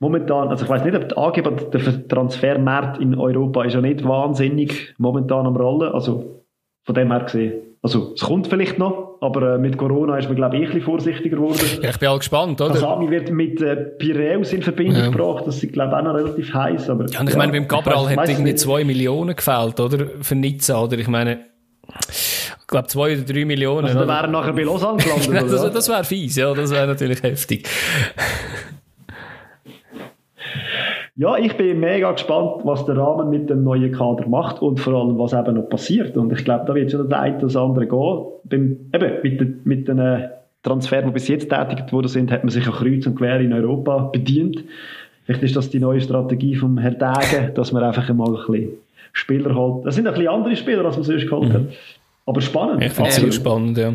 momentan, also ich weiß nicht, ob der Angeber, der Transfermarkt in Europa ist ja nicht wahnsinnig momentan am Rollen, also von dem her gesehen. Also, es kommt vielleicht noch, aber äh, mit Corona ist man, glaube ich, ein bisschen vorsichtiger geworden. Ja, ich bin auch gespannt, oder? Kasami wird mit äh, Piräus in Verbindung ja. gebracht, das ist, glaube ich, auch noch relativ heiß. Aber, ja, und ich ja, meine, beim Cabral hat irgendwie nicht. zwei Millionen gefällt, oder? Für Nizza, oder? Ich meine, ich glaube, zwei oder drei Millionen. Also, da wären nachher bei Lausanne gelandet, das, das wäre fies, ja, das wäre natürlich heftig. Ja, ich bin mega gespannt, was der Rahmen mit dem neuen Kader macht und vor allem, was eben noch passiert. Und ich glaube, da wird schon der eine oder andere gehen. Beim, eben, mit, den, mit den äh, Transfers, die bis jetzt tätigt worden sind, hat man sich an Kreuz und Quer in Europa bedient. Vielleicht ist das die neue Strategie vom Herrn Degen, dass man einfach mal ein bisschen Spieler holt. Das sind ein bisschen andere Spieler, als man sonst geholt hat. Mhm. Aber spannend. Ich finde es ähm, spannend, ja.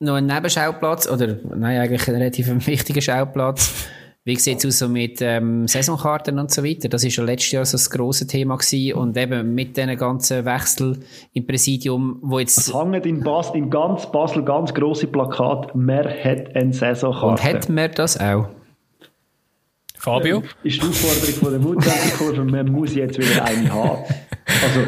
Noch ein Nebenschauplatz, oder nein, eigentlich ein relativ wichtiger Schauplatz wie sieht es aus so mit ähm, Saisonkarten und so weiter? Das ist ja letztes Jahr so das grosse Thema gewesen. Und eben mit diesen ganzen Wechsel im Präsidium, wo jetzt... Es hängt in, Bas in ganz Basel ganz grosse Plakat, «Mehr hat eine Saisonkarte». Und hat man das auch? Fabio? Ist die Aufforderung von der Mutter man muss jetzt wieder eine haben. Also,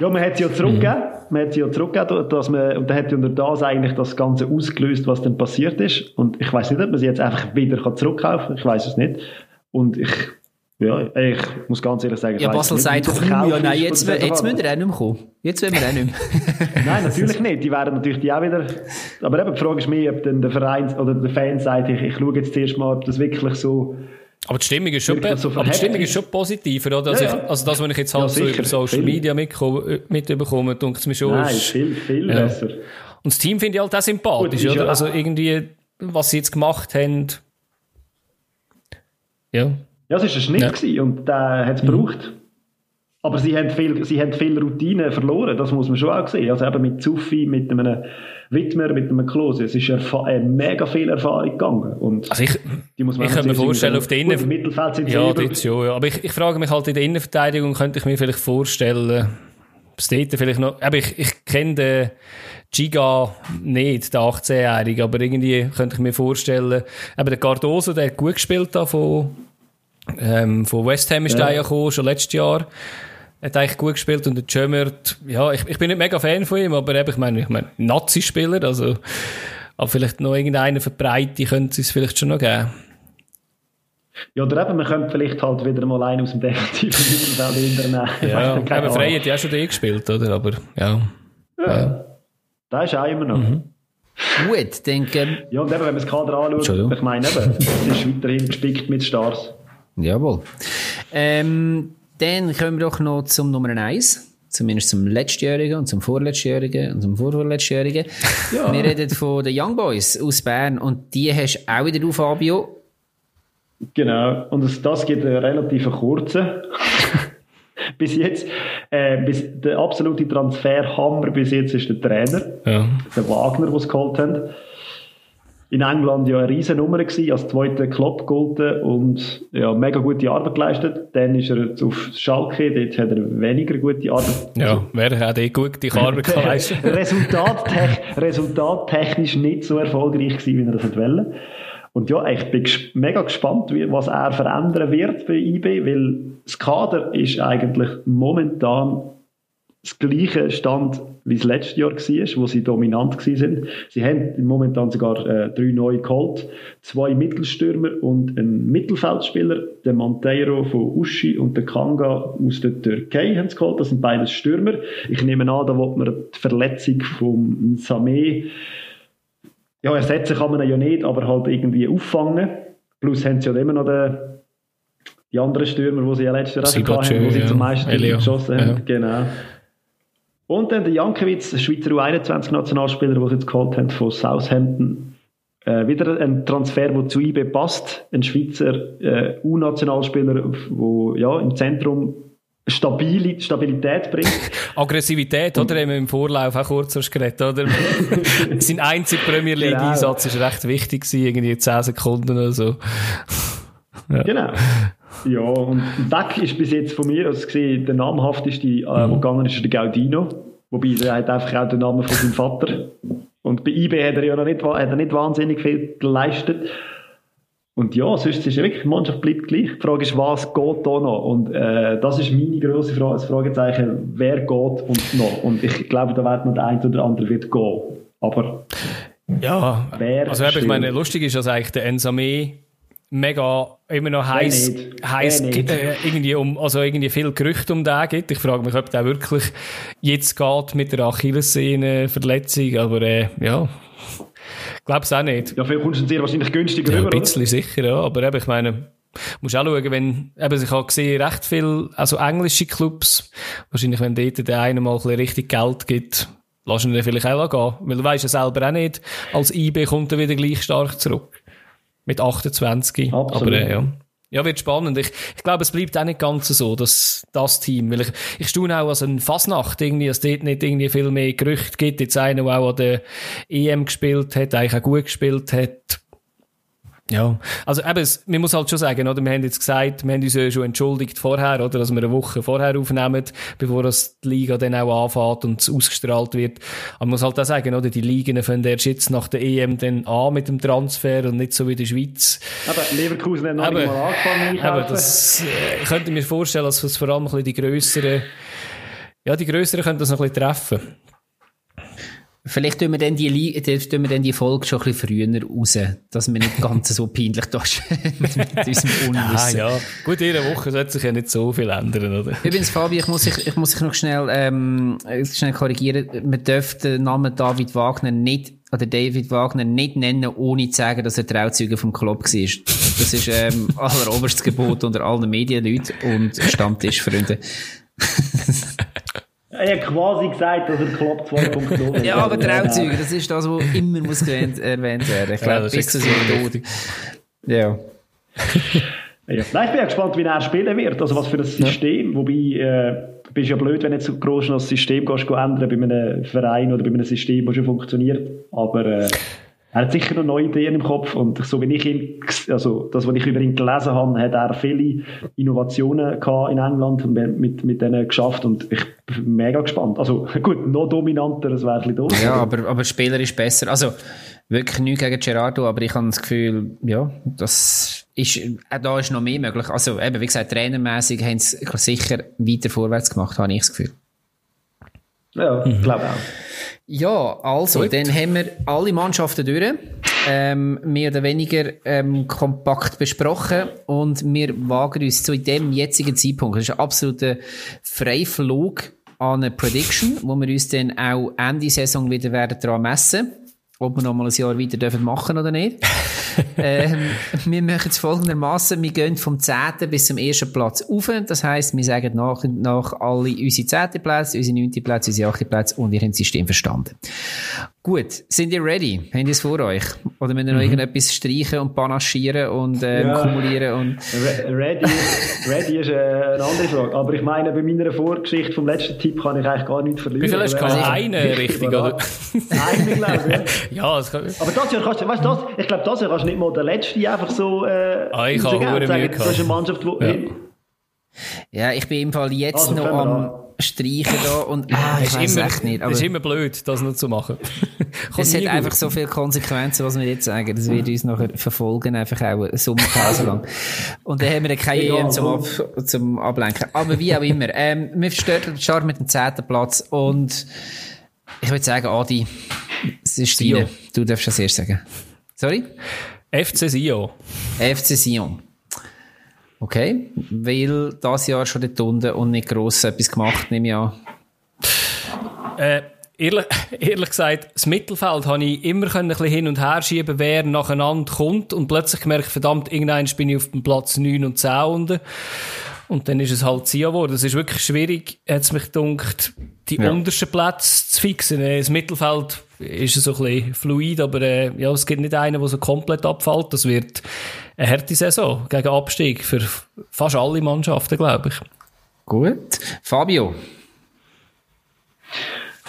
ja, man hat sie ja zurückgegeben. Mhm. Man hat sie ja zurückgegeben, dass man, und dann hat unter das eigentlich das Ganze ausgelöst, was dann passiert ist. Und ich weiß nicht, ob man sie jetzt einfach wieder zurückkaufen kann. Ich weiß es nicht. Und ich, ja, ich muss ganz ehrlich sagen, ja, Basel sagt, komm, ja, nein, jetzt, jetzt müssen wir auch nicht mehr kommen. Jetzt wollen wir auch nicht mehr. nein, natürlich nicht. Die werden natürlich die auch wieder, aber eben, die Frage ist mir, ob dann der Verein oder der Fan sagt, ich, ich schaue jetzt zuerst mal, ob das wirklich so, aber die Stimmung ist schon, so aber die Stimmung ist schon positiver, oder? Also, ja, ja. Ich, also das, was ich jetzt halt ja, so über Social viel. Media mitbekomme, denke ich mir schon. Nein, ist viel, viel besser. Und das Team finde ich halt auch sympathisch, Gut, oder? Also irgendwie, was sie jetzt gemacht haben. Ja. Ja, es war ein Schnitt ja. und der hat es mhm. gebraucht. Aber sie haben, viel, sie haben viel Routine verloren, das muss man schon auch sehen. Also eben mit Zuffi, mit einem Wittmer, mit einem Klose. Es ist äh, mega viel Erfahrung gegangen. Und also ich, die muss man ich könnte mir vorstellen, auf der Innen... Mittelfeld sind ja, dort schon, ja. Aber ich, ich frage mich halt, in der Innenverteidigung könnte ich mir vielleicht vorstellen, es dort vielleicht noch... Aber ich, ich kenne den Giga nicht, der 18-Jährige, aber irgendwie könnte ich mir vorstellen, eben der Cardoso, der hat gut gespielt da von, ähm, von West Ham ist ja. der ja gekommen, schon letztes Jahr hat eigentlich gut gespielt und der Jömert, ja, ich, ich bin nicht mega Fan von ihm, aber eben, ich meine, ich meine, Nazi-Spieler, also, aber vielleicht noch irgendeinen verbreiten könnte es vielleicht schon noch geben. Ja, oder eben, man könnte vielleicht halt wieder mal einen aus dem defensiven Mittelfeld nehmen. Ja, eben, Frey hat ja schon den gespielt, oder? Aber, ja. Ja, ja. da ist auch immer noch. Mhm. Gut, denke Ja, und eben, wenn man das Kader anschaut, ich meine eben, es ist weiterhin gespickt mit Stars. Jawohl. Ähm, dann kommen wir doch noch zum Nummer 1. Zumindest zum letztjährigen und zum vorletztjährigen und zum vorvorletztjährigen. Ja. Wir reden von den Young Boys aus Bern und die hast du auch wieder du, Fabio. Genau, und das, das gibt einen relativ kurzen. bis jetzt, äh, bis, der absolute Transferhammer bis jetzt ist der Trainer, ja. der Wagner, den sie geholt haben in England ja eine riesen Nummer gewesen, als zweiter Klopp gegolten und ja, mega gute Arbeit geleistet. Dann ist er auf Schalke, dort hat er weniger gute Arbeit. Ja, wer hat eh gute Arbeit geleistet? Resultattech resultattechnisch nicht so erfolgreich gewesen, wie er das wollte. Und ja, ich bin mega gespannt, was er verändern wird bei IB, weil das Kader ist eigentlich momentan das gleiche Stand, wie es letztes Jahr war, wo sie dominant sind. Sie haben momentan sogar äh, drei neue geholt, zwei Mittelstürmer und einen Mittelfeldspieler, den Monteiro von Uschi und den Kanga aus der Türkei haben sie geholt. Das sind beides Stürmer. Ich nehme an, da wird man die Verletzung von Sameh ja, ersetzen kann man ihn ja nicht, aber halt irgendwie auffangen. Plus haben sie ja immer noch den, die anderen Stürmer, die sie ja letztes Jahr hatten, wo sie ja. zum meisten geschossen haben. Ja. Genau. Und dann der Jankiewicz, Schweizer U21-Nationalspieler, den sie jetzt geholt haben von Southampton. Äh, wieder ein Transfer, der zu IB passt. Ein Schweizer äh, U-Nationalspieler, der ja, im Zentrum Stabili Stabilität bringt. Aggressivität, oder? Haben wir im Vorlauf auch kurz geredet, oder? Sein einziger Premier League-Einsatz genau. ist recht wichtig irgendwie 10 Sekunden oder so. ja. Genau. Ja, und weg ist bis jetzt von mir, also gesehen, der namhafteste, äh, mhm. der gegangen ist, der Gaudino. Wobei, der hat einfach auch den Namen von seinem Vater. Und bei IB hat er ja noch nicht, hat er nicht wahnsinnig viel geleistet. Und ja, sonst ist ja wirklich, die Mannschaft bleibt gleich. Die Frage ist, was geht da noch? Und äh, das ist meine grosse Frage, das Fragezeichen, wer geht und noch? Und ich glaube, da wird noch der eine oder andere wird gehen. Aber ja, wer also ich meine, lustig ist, dass eigentlich der Ensame mega immer noch heiß, heiß äh, irgendwie um, also irgendwie viel Gerüchte um den gibt. Ich frage mich, ob der wirklich jetzt geht mit der Achillessehne-Verletzung, aber äh, ja, Glaube es auch nicht. Ja, vielleicht kommst du sehr wahrscheinlich günstiger ja, rüber. Ein bisschen oder? sicher, ja. Aber eben, ich meine, musst auch schauen, wenn, eben, ich habe gesehen, recht viel, also englische Clubs, wahrscheinlich, wenn dort der eine mal ein bisschen richtig Geld gibt, lassen wir ihn vielleicht auch gehen. Weil du weißt ja selber auch nicht, als IB kommt er wieder gleich stark zurück. Mit 28. Absolut. Aber, äh, ja. Ja, wird spannend. Ich, ich glaube, es bleibt auch nicht ganz so, dass das Team, weil ich, ich staune auch, als ein Fasnacht irgendwie, dass dort nicht irgendwie viel mehr Gerüchte gibt. Jetzt einer, der auch an der EM gespielt hat, eigentlich auch gut gespielt hat. Ja, also eben, es, man muss halt schon sagen, oder? Wir haben jetzt gesagt, wir haben uns ja schon entschuldigt vorher, oder? Dass wir eine Woche vorher aufnehmen, bevor das die Liga dann auch anfängt und es ausgestrahlt wird. Aber man muss halt auch sagen, oder? Die Ligen fangen erst jetzt nach der EM dann an mit dem Transfer und nicht so wie in der Schweiz. Aber Leverkusen hat noch aber, nicht mal angefangen. Aber das, äh, ich könnte mir vorstellen, dass es vor allem ein bisschen die grösseren, ja, die grösseren können das noch ein bisschen treffen. Vielleicht tun wir dann die, tun wir dann die Folge schon ein bisschen früher raus, dass wir nicht ganz so peinlich da mit, mit unserem Unwissen. Ah, ja. Gut, in einer Woche sollte sich ja nicht so viel ändern, oder? Übrigens, Fabi, ich muss ich, ich muss dich noch schnell, ähm, schnell korrigieren. Man dürfte den Namen David Wagner nicht, oder David Wagner nicht nennen, ohne zu sagen, dass er Trauzeuge vom Club war. Das ist, ähm, alleroberstes Gebot unter allen Medienleuten und Stammtischfreunden. Er hat quasi gesagt, dass er Club 2.0 Ja, aber Trauzeuge, das ist das, was immer muss erwähnt, werden. Ich glaube, ja, bis zu seinem Tod. Ja. ja. Nein, ich bin ja gespannt, wie er spielen wird. Also was für ein System. Ja. Wobei, äh, bist ja blöd, wenn du jetzt so groß das System gehst, ändern bei einem Verein oder bei einem System, das schon funktioniert. Aber äh, er hat sicher noch neue Ideen im Kopf und so wie ich ihn, also das, was ich über ihn gelesen habe, hat er viele Innovationen gehabt in England und mit, mit denen geschafft und ich bin mega gespannt. Also gut, noch dominanter, das wäre ein bisschen doof. Ja, aber, aber Spieler ist besser. Also wirklich nichts gegen Gerardo, aber ich habe das Gefühl, ja, das ist, auch da ist noch mehr möglich. Also eben, wie gesagt, trainermäßig haben sie sicher weiter vorwärts gemacht, habe ich das Gefühl. Ja, mhm. glaube auch. Ja, also, Gut. dann haben wir alle Mannschaften durch, ähm, mehr oder weniger ähm, kompakt besprochen und wir wagen uns zu dem jetzigen Zeitpunkt, das ist ein absoluter Freiflug an eine Prediction, wo wir uns dann auch Ende Saison wieder werden daran messen ob wir noch mal ein Jahr weiter dürfen machen oder nicht. ähm, wir machen es folgendermaßen: Wir gehen vom 10. bis zum ersten Platz auf. Das heisst, wir sagen nach und nach alle unsere 10. Plätze, unsere 9. Plätze, unsere 8. Plätze und ihr habt das System verstanden. Gut, sind ihr ready? Habt ihr es vor euch? Oder müsst ihr noch mhm. irgendetwas streichen und panaschieren und ähm, ja. kumulieren? Und Re ready, ready ist äh, eine andere Frage. Aber ich meine, bei meiner Vorgeschichte vom letzten Tipp kann ich eigentlich gar nichts verlieren. Wie viel hast du also eine richtig, oder? Eine, glaube ich. ja, das kann... Aber das Jahr kannst du, weißt du, das, ich glaube, das Jahr kannst du nicht mal der Letzte einfach so äh, ah, ich habe sagen, das ist eine Mannschaft, die... Ja. ja, ich bin im Fall jetzt also, noch am streichen da und ah, ich weiß echt nicht. Aber es ist immer blöd, das noch zu machen. es hat einfach so viele Konsequenzen, was wir jetzt sagen. Das wird uns nachher verfolgen, einfach auch eine Sommerpause lang. Und dann haben wir keine EM zum, Ab zum Ablenken. Aber wie auch immer. Ähm, wir starten mit dem zehnten Platz und ich würde sagen, Adi, es ist deine. Du darfst das erst sagen. Sorry? FC Sion. FC Sion. Okay, weil das Jahr schon dort unten und nicht gross etwas gemacht, nehme ich an. Äh, ehrlich, ehrlich gesagt, das Mittelfeld habe ich immer ein bisschen hin und her schieben, wer nacheinander kommt und plötzlich gemerkt, verdammt, irgendwann bin ich auf dem Platz 9 und 10 unten. Und dann ist es halt Sia geworden. Es ist wirklich schwierig, hat es mich gedacht, die ja. untersten Plätze zu fixen. Äh, das Mittelfeld ist so ein bisschen fluid, aber äh, ja, es gibt nicht einen, der so komplett abfällt. Das wird eine harte Saison gegen Abstieg für fast alle Mannschaften, glaube ich. Gut. Fabio.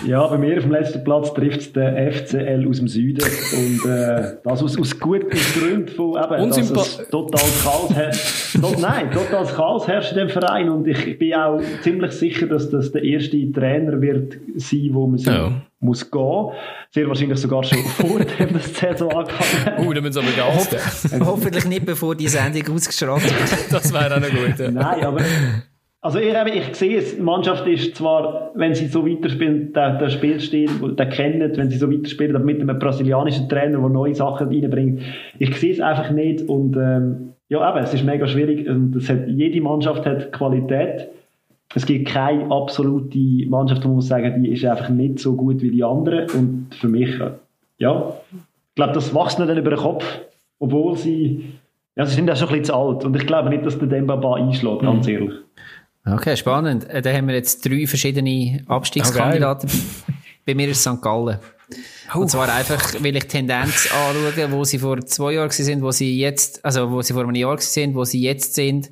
Ja, bei mir auf dem letzten Platz trifft es den FCL aus dem Süden. Und äh, das aus, aus guten Gründen von eben, dass es total Chaos herrscht. nein, total Chaos herrscht in dem Verein. Und ich bin auch ziemlich sicher, dass das der erste Trainer wird sein, wo man ja. Muss gehen. Sehr wahrscheinlich sogar schon vor dem das Saison angefangen Uh, dann müssen wir aber Hoff Hoffentlich nicht, bevor die Sendung ausgestrahlt wird. das wäre auch noch gut. Ja. Nein, aber also ich, ich sehe es, die Mannschaft ist zwar, wenn sie so weiterspielen, der, der Spielstil, der kennt, wenn sie so weiterspielen, aber mit einem brasilianischen Trainer, der neue Sachen reinbringt, ich sehe es einfach nicht und ähm, ja eben, es ist mega schwierig und es hat, jede Mannschaft hat Qualität. Es gibt keine absolute Mannschaft, wo man muss sagen, die ist einfach nicht so gut wie die anderen und für mich, ja, ich glaube, das wächst nicht über den Kopf, obwohl sie, ja, sie sind ja schon ein bisschen zu alt und ich glaube nicht, dass der Dembaba einschlägt, ganz mhm. ehrlich. Okay, spannend. Äh, da haben wir jetzt drei verschiedene Abstiegskandidaten. Okay. Bei mir ist St. Gallen. Oh. Und zwar einfach, weil ich die Tendenz anschaue, wo sie vor zwei Jahren sind, wo sie jetzt, also wo sie vor einem Jahr sind, wo sie jetzt sind.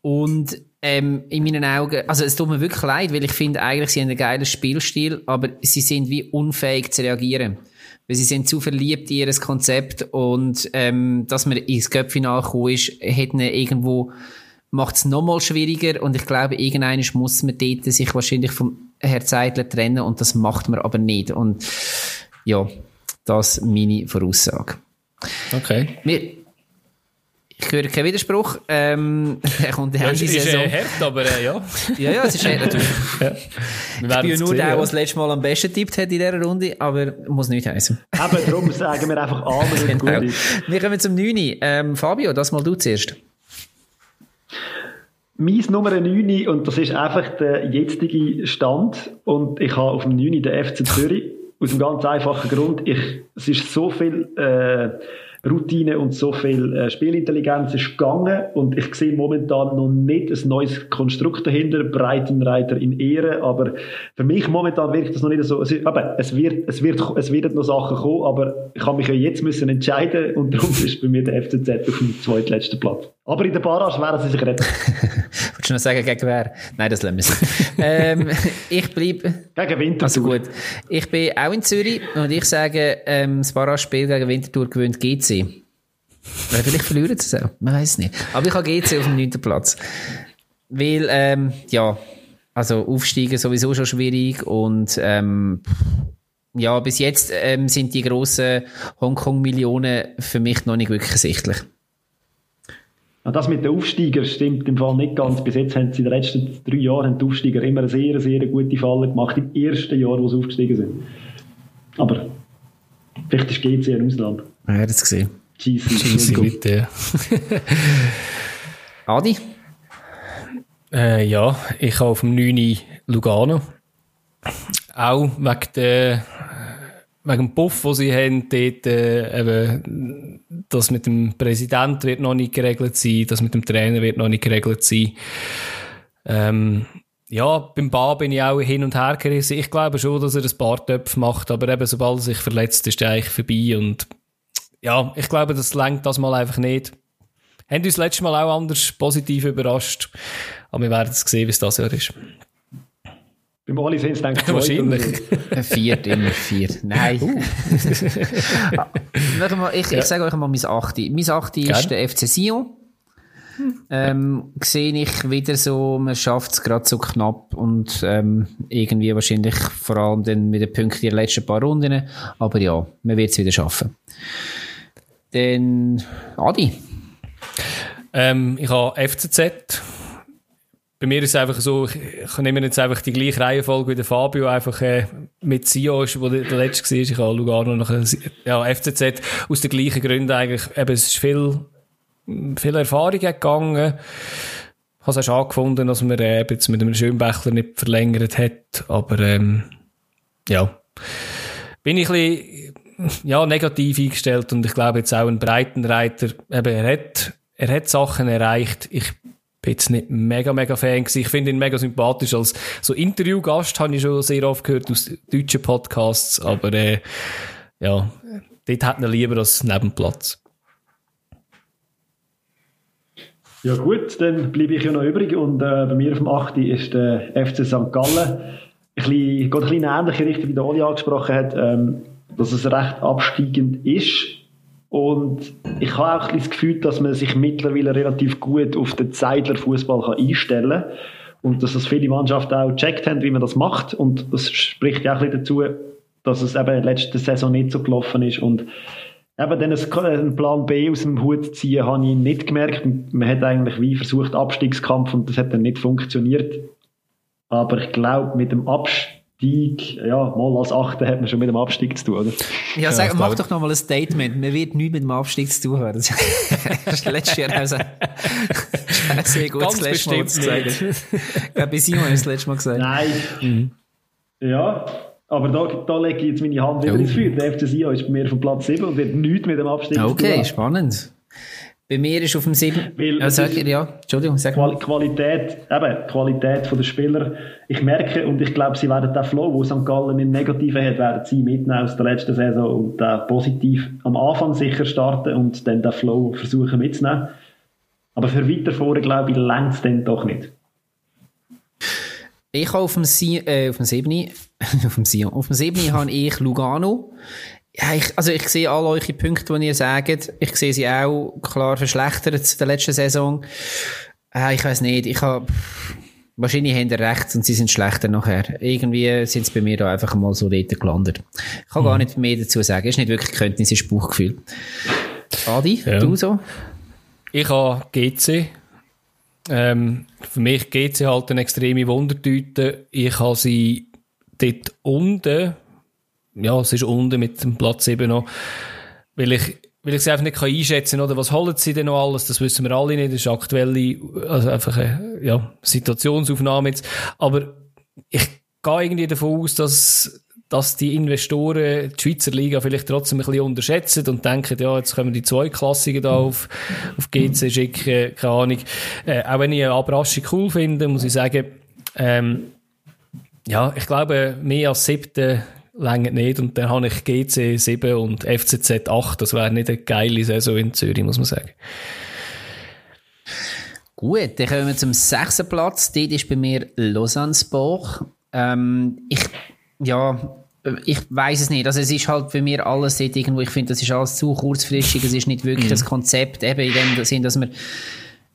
Und ähm, in meinen Augen, also es tut mir wirklich leid, weil ich finde eigentlich, sie haben einen geilen Spielstil, aber sie sind wie unfähig zu reagieren. Weil sie sind zu verliebt in ihr Konzept und ähm, dass man ins Köpfinale gekommen ist, hätten irgendwo macht es nochmal schwieriger und ich glaube, irgendwann muss man dort sich wahrscheinlich vom Herr Zeitler trennen und das macht man aber nicht. Und ja, das ist meine Voraussage. Okay. Wir, ich höre keinen Widerspruch. Ähm, er kommt die ja, Saison. ist äh, hart, aber äh, ja. ja, ja, es ist hart natürlich. ja. Ich bin ja nur der, der das letzte Mal am besten tippt hat in dieser Runde, aber muss nicht heißen. Aber darum sagen wir einfach Amen und genau. gut Wir kommen zum 9. Ähm, Fabio, das mal du zuerst. Mein Nummer 9, und das ist einfach der jetzige Stand, und ich habe auf dem 9 den FC Zürich, aus einem ganz einfachen Grund, ich, es ist so viel äh, Routine und so viel äh, Spielintelligenz ist gegangen. Und ich sehe momentan noch nicht ein neues Konstrukt dahinter, Breitenreiter in Ehre, aber für mich momentan wirkt das noch nicht so, es, aber es wird, es wird, es werden noch Sachen kommen, aber ich habe mich ja jetzt müssen entscheiden. Und darum ist bei mir der FCZ auf dem zweitletzten Platz. Aber in der Barrage werden sie sich retten. Wolltest du noch sagen, gegen wer? Nein, das lassen wir ähm, Ich bleibe... Gegen Winterthur. Also gut. Ich bin auch in Zürich und ich sage, ähm, das Barrage-Spiel gegen Winterthur gewinnt GC. Weil vielleicht verlieren sie es auch. Man weiß es nicht. Aber ich habe GC auf dem 9. Platz. Weil, ähm, ja, also aufsteigen sowieso schon schwierig und ähm, ja, bis jetzt ähm, sind die grossen Hongkong-Millionen für mich noch nicht wirklich ersichtlich. Das mit den Aufsteigern stimmt im Fall nicht ganz. Bis jetzt haben sie in den letzten drei Jahren die Aufsteiger immer eine sehr, sehr gute Falle gemacht, im ersten Jahr, wo sie aufgestiegen sind. Aber vielleicht ist GC ein Ausland. Ja, das gesehen. GC, bitte. Adi? Äh, ja, ich habe auf dem 9. Lugano. Auch wegen der wegen dem Puff, den sie haben, dort, äh, eben, das mit dem Präsident wird noch nicht geregelt sein, das mit dem Trainer wird noch nicht geregelt sein. Ähm, ja, beim Bar bin ich auch hin und her gerissen. Ich glaube schon, dass er ein paar Töpfe macht, aber eben, sobald er sich verletzt, ist er eigentlich vorbei und ja, ich glaube, das lenkt das mal einfach nicht. Haben uns letztes Mal auch anders positiv überrascht, aber wir werden es sehen, wie es das Jahr ist. Beim Oli sind es dann. Wahrscheinlich. Viert, immer viert. Nein. Uh. ich, ich ja. sage euch mal mein Achti. Mein Achti ist der FC Sion. ähm, sehe ich wieder so, man schafft es gerade so knapp und ähm, irgendwie wahrscheinlich vor allem dann mit den Punkten in den letzten paar Runden. Aber ja, man wird es wieder schaffen. Dann Adi. Ähm, ich habe FCZ. Bei mir ist es einfach so, ich, ich nehme jetzt einfach die gleiche Reihenfolge wie der Fabio, einfach äh, mit Sio, wo der, der letzte war. Ich habe Lugano nach ja, FCZ aus den gleichen Gründen eigentlich. Eben, es ist viel, viel Erfahrung gegangen. Ich habe es auch gefunden, dass man äh, jetzt mit einem Schönbächler nicht verlängert hat. Aber ähm, ja, bin ich ein bisschen ja, negativ eingestellt und ich glaube jetzt auch ein Breitenreiter, eben, er hat, er hat Sachen erreicht. Ich bin jetzt nicht mega, mega Fan gewesen. Ich finde ihn mega sympathisch. Als so Interviewgast habe ich schon sehr oft gehört aus deutschen Podcasts, aber äh, ja, dort hat er lieber als Nebenplatz. Ja gut, dann bleibe ich ja noch übrig und äh, bei mir auf dem 8. ist der FC St. Gallen. Ein bisschen, geht ein bisschen in eine ähnliche Richtung, wie der Oli angesprochen hat, ähm, dass es recht absteigend ist. Und ich habe auch das Gefühl, dass man sich mittlerweile relativ gut auf den Zeitler Fußball einstellen kann. Und dass das viele Mannschaften auch gecheckt haben, wie man das macht. Und das spricht ja auch ein dazu, dass es eben letzte Saison nicht so gelaufen ist. Und eben dann einen Plan B aus dem Hut ziehen, habe ich nicht gemerkt. Man hat eigentlich wie versucht Abstiegskampf und das hat dann nicht funktioniert. Aber ich glaube, mit dem Abstieg ja, mal als Achte hat man schon mit dem Abstieg zu tun, oder? Ja, sag, mach doch noch mal ein Statement. Man wird nichts mit dem Abstieg zu tun haben. Das ist letztes Jahr also, sehr gut Ganz das letzte Mal bestimmt gesagt. Ja, bei Simon ist das letzte Mal gesagt. Nein. Mhm. Ja, aber da, da lege ich jetzt meine Hand wieder Oh. ins Feuer. Der FC Sion ist bei mir von Platz 7 und wird nichts mit dem Abstieg zu tun Okay, haben. spannend. Bei mir ist auf dem 7. Weil Ja, sag, ja, Entschuldigung, sag mal. Quali Qualität, eben, Qualität der Spieler. Ich merke und ich glaube, sie werden den Flow, wo St. Gallen im Negativen hat, werden sie mitnehmen aus der letzten Saison und äh, positiv am Anfang sicher starten und dann den Flow versuchen mitzunehmen. Aber für weiter vorne, glaube ich, längt es dann doch nicht. Ich habe auf dem, Sie äh, auf dem 7. auf dem Sion. Auf dem 7. habe ich Lugano. Ja, ich, also ich sehe alle eure Punkte, die ihr sagt. Ich sehe sie auch klar verschlechtert zu der letzten Saison. Äh, ich weiß nicht. Ich habe, wahrscheinlich haben ihr recht und sie sind schlechter nachher. Irgendwie sind sie bei mir da einfach mal so dort gelandet. Ich kann gar nicht mehr dazu sagen. Ist nicht wirklich Kenntnis, es ist Bauchgefühl. Adi, Ja. du so? Ich habe GC. Ähm, für mich GC halt eine extreme Wundertüte. Ich habe sie dort unten, ja, es ist unten mit dem Platz 7 noch, weil ich, weil ich sie einfach nicht einschätzen kann, oder? Was holen sie denn noch alles, das wissen wir alle nicht, das ist aktuelle, also einfach eine, ja, Situationsaufnahme jetzt, aber ich gehe irgendwie davon aus, dass dass die Investoren die Schweizer Liga vielleicht trotzdem ein bisschen unterschätzen und denken, ja, jetzt können wir die Zweiklassigen da auf, auf GC schicken, keine Ahnung. Äh, auch wenn ich eine Abraschung cool finde, muss ich sagen, ähm, ja, ich glaube, mehr als siebte längert nicht und dann habe ich GC 7 und FCZ 8. Das wäre nicht eine geile Saison in Zürich, muss man sagen. Gut, dann kommen wir zum sechsten Platz. Dort ist bei mir Lausanne-Sport. Ähm, ich, ja, ich weiß es nicht. Also es ist halt bei mir alles dort irgendwo, ich finde, das ist alles zu kurzfristig. Es ist nicht wirklich ein Konzept, eben in dem Sinn, dass man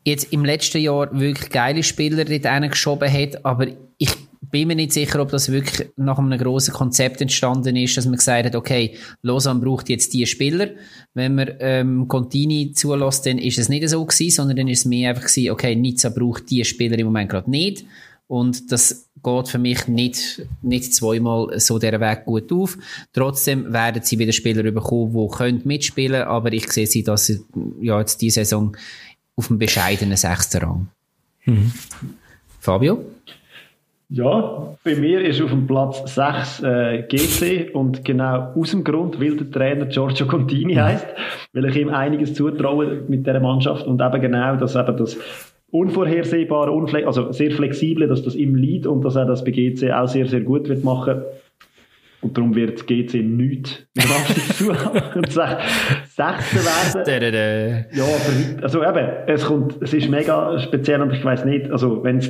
jetzt im letzten Jahr wirklich geile Spieler dort geschoben hat, aber ich bin mir nicht sicher, ob das wirklich nach einem grossen Konzept entstanden ist, dass man gesagt hat, okay, Lausanne braucht jetzt die Spieler. Wenn man ähm, Contini zulässt, dann ist es nicht so gewesen, sondern dann ist es mehr einfach gewesen, okay, Nizza braucht die Spieler im Moment gerade nicht. Und das geht für mich nicht, nicht zweimal so der Weg gut auf. Trotzdem werden sie wieder Spieler bekommen, die können mitspielen, aber ich sehe sie, dass sie, ja, jetzt diese Saison auf einem bescheidenen sechsten Rang. Fabio? Ja, bei mir ist auf dem Platz 6 äh, GC und genau aus dem Grund, weil der Trainer Giorgio Contini heißt, weil ich ihm einiges zutraue mit der Mannschaft und eben genau, dass eben das unvorhersehbare, unfle also sehr flexible, dass das ihm liegt und dass er das bei GC auch sehr, sehr gut wird machen. Und darum wird GC nichts zu haben und sech- Sechster werden. Ja, also eben, es kommt, es ist mega speziell und ich weiß nicht, also wenn's,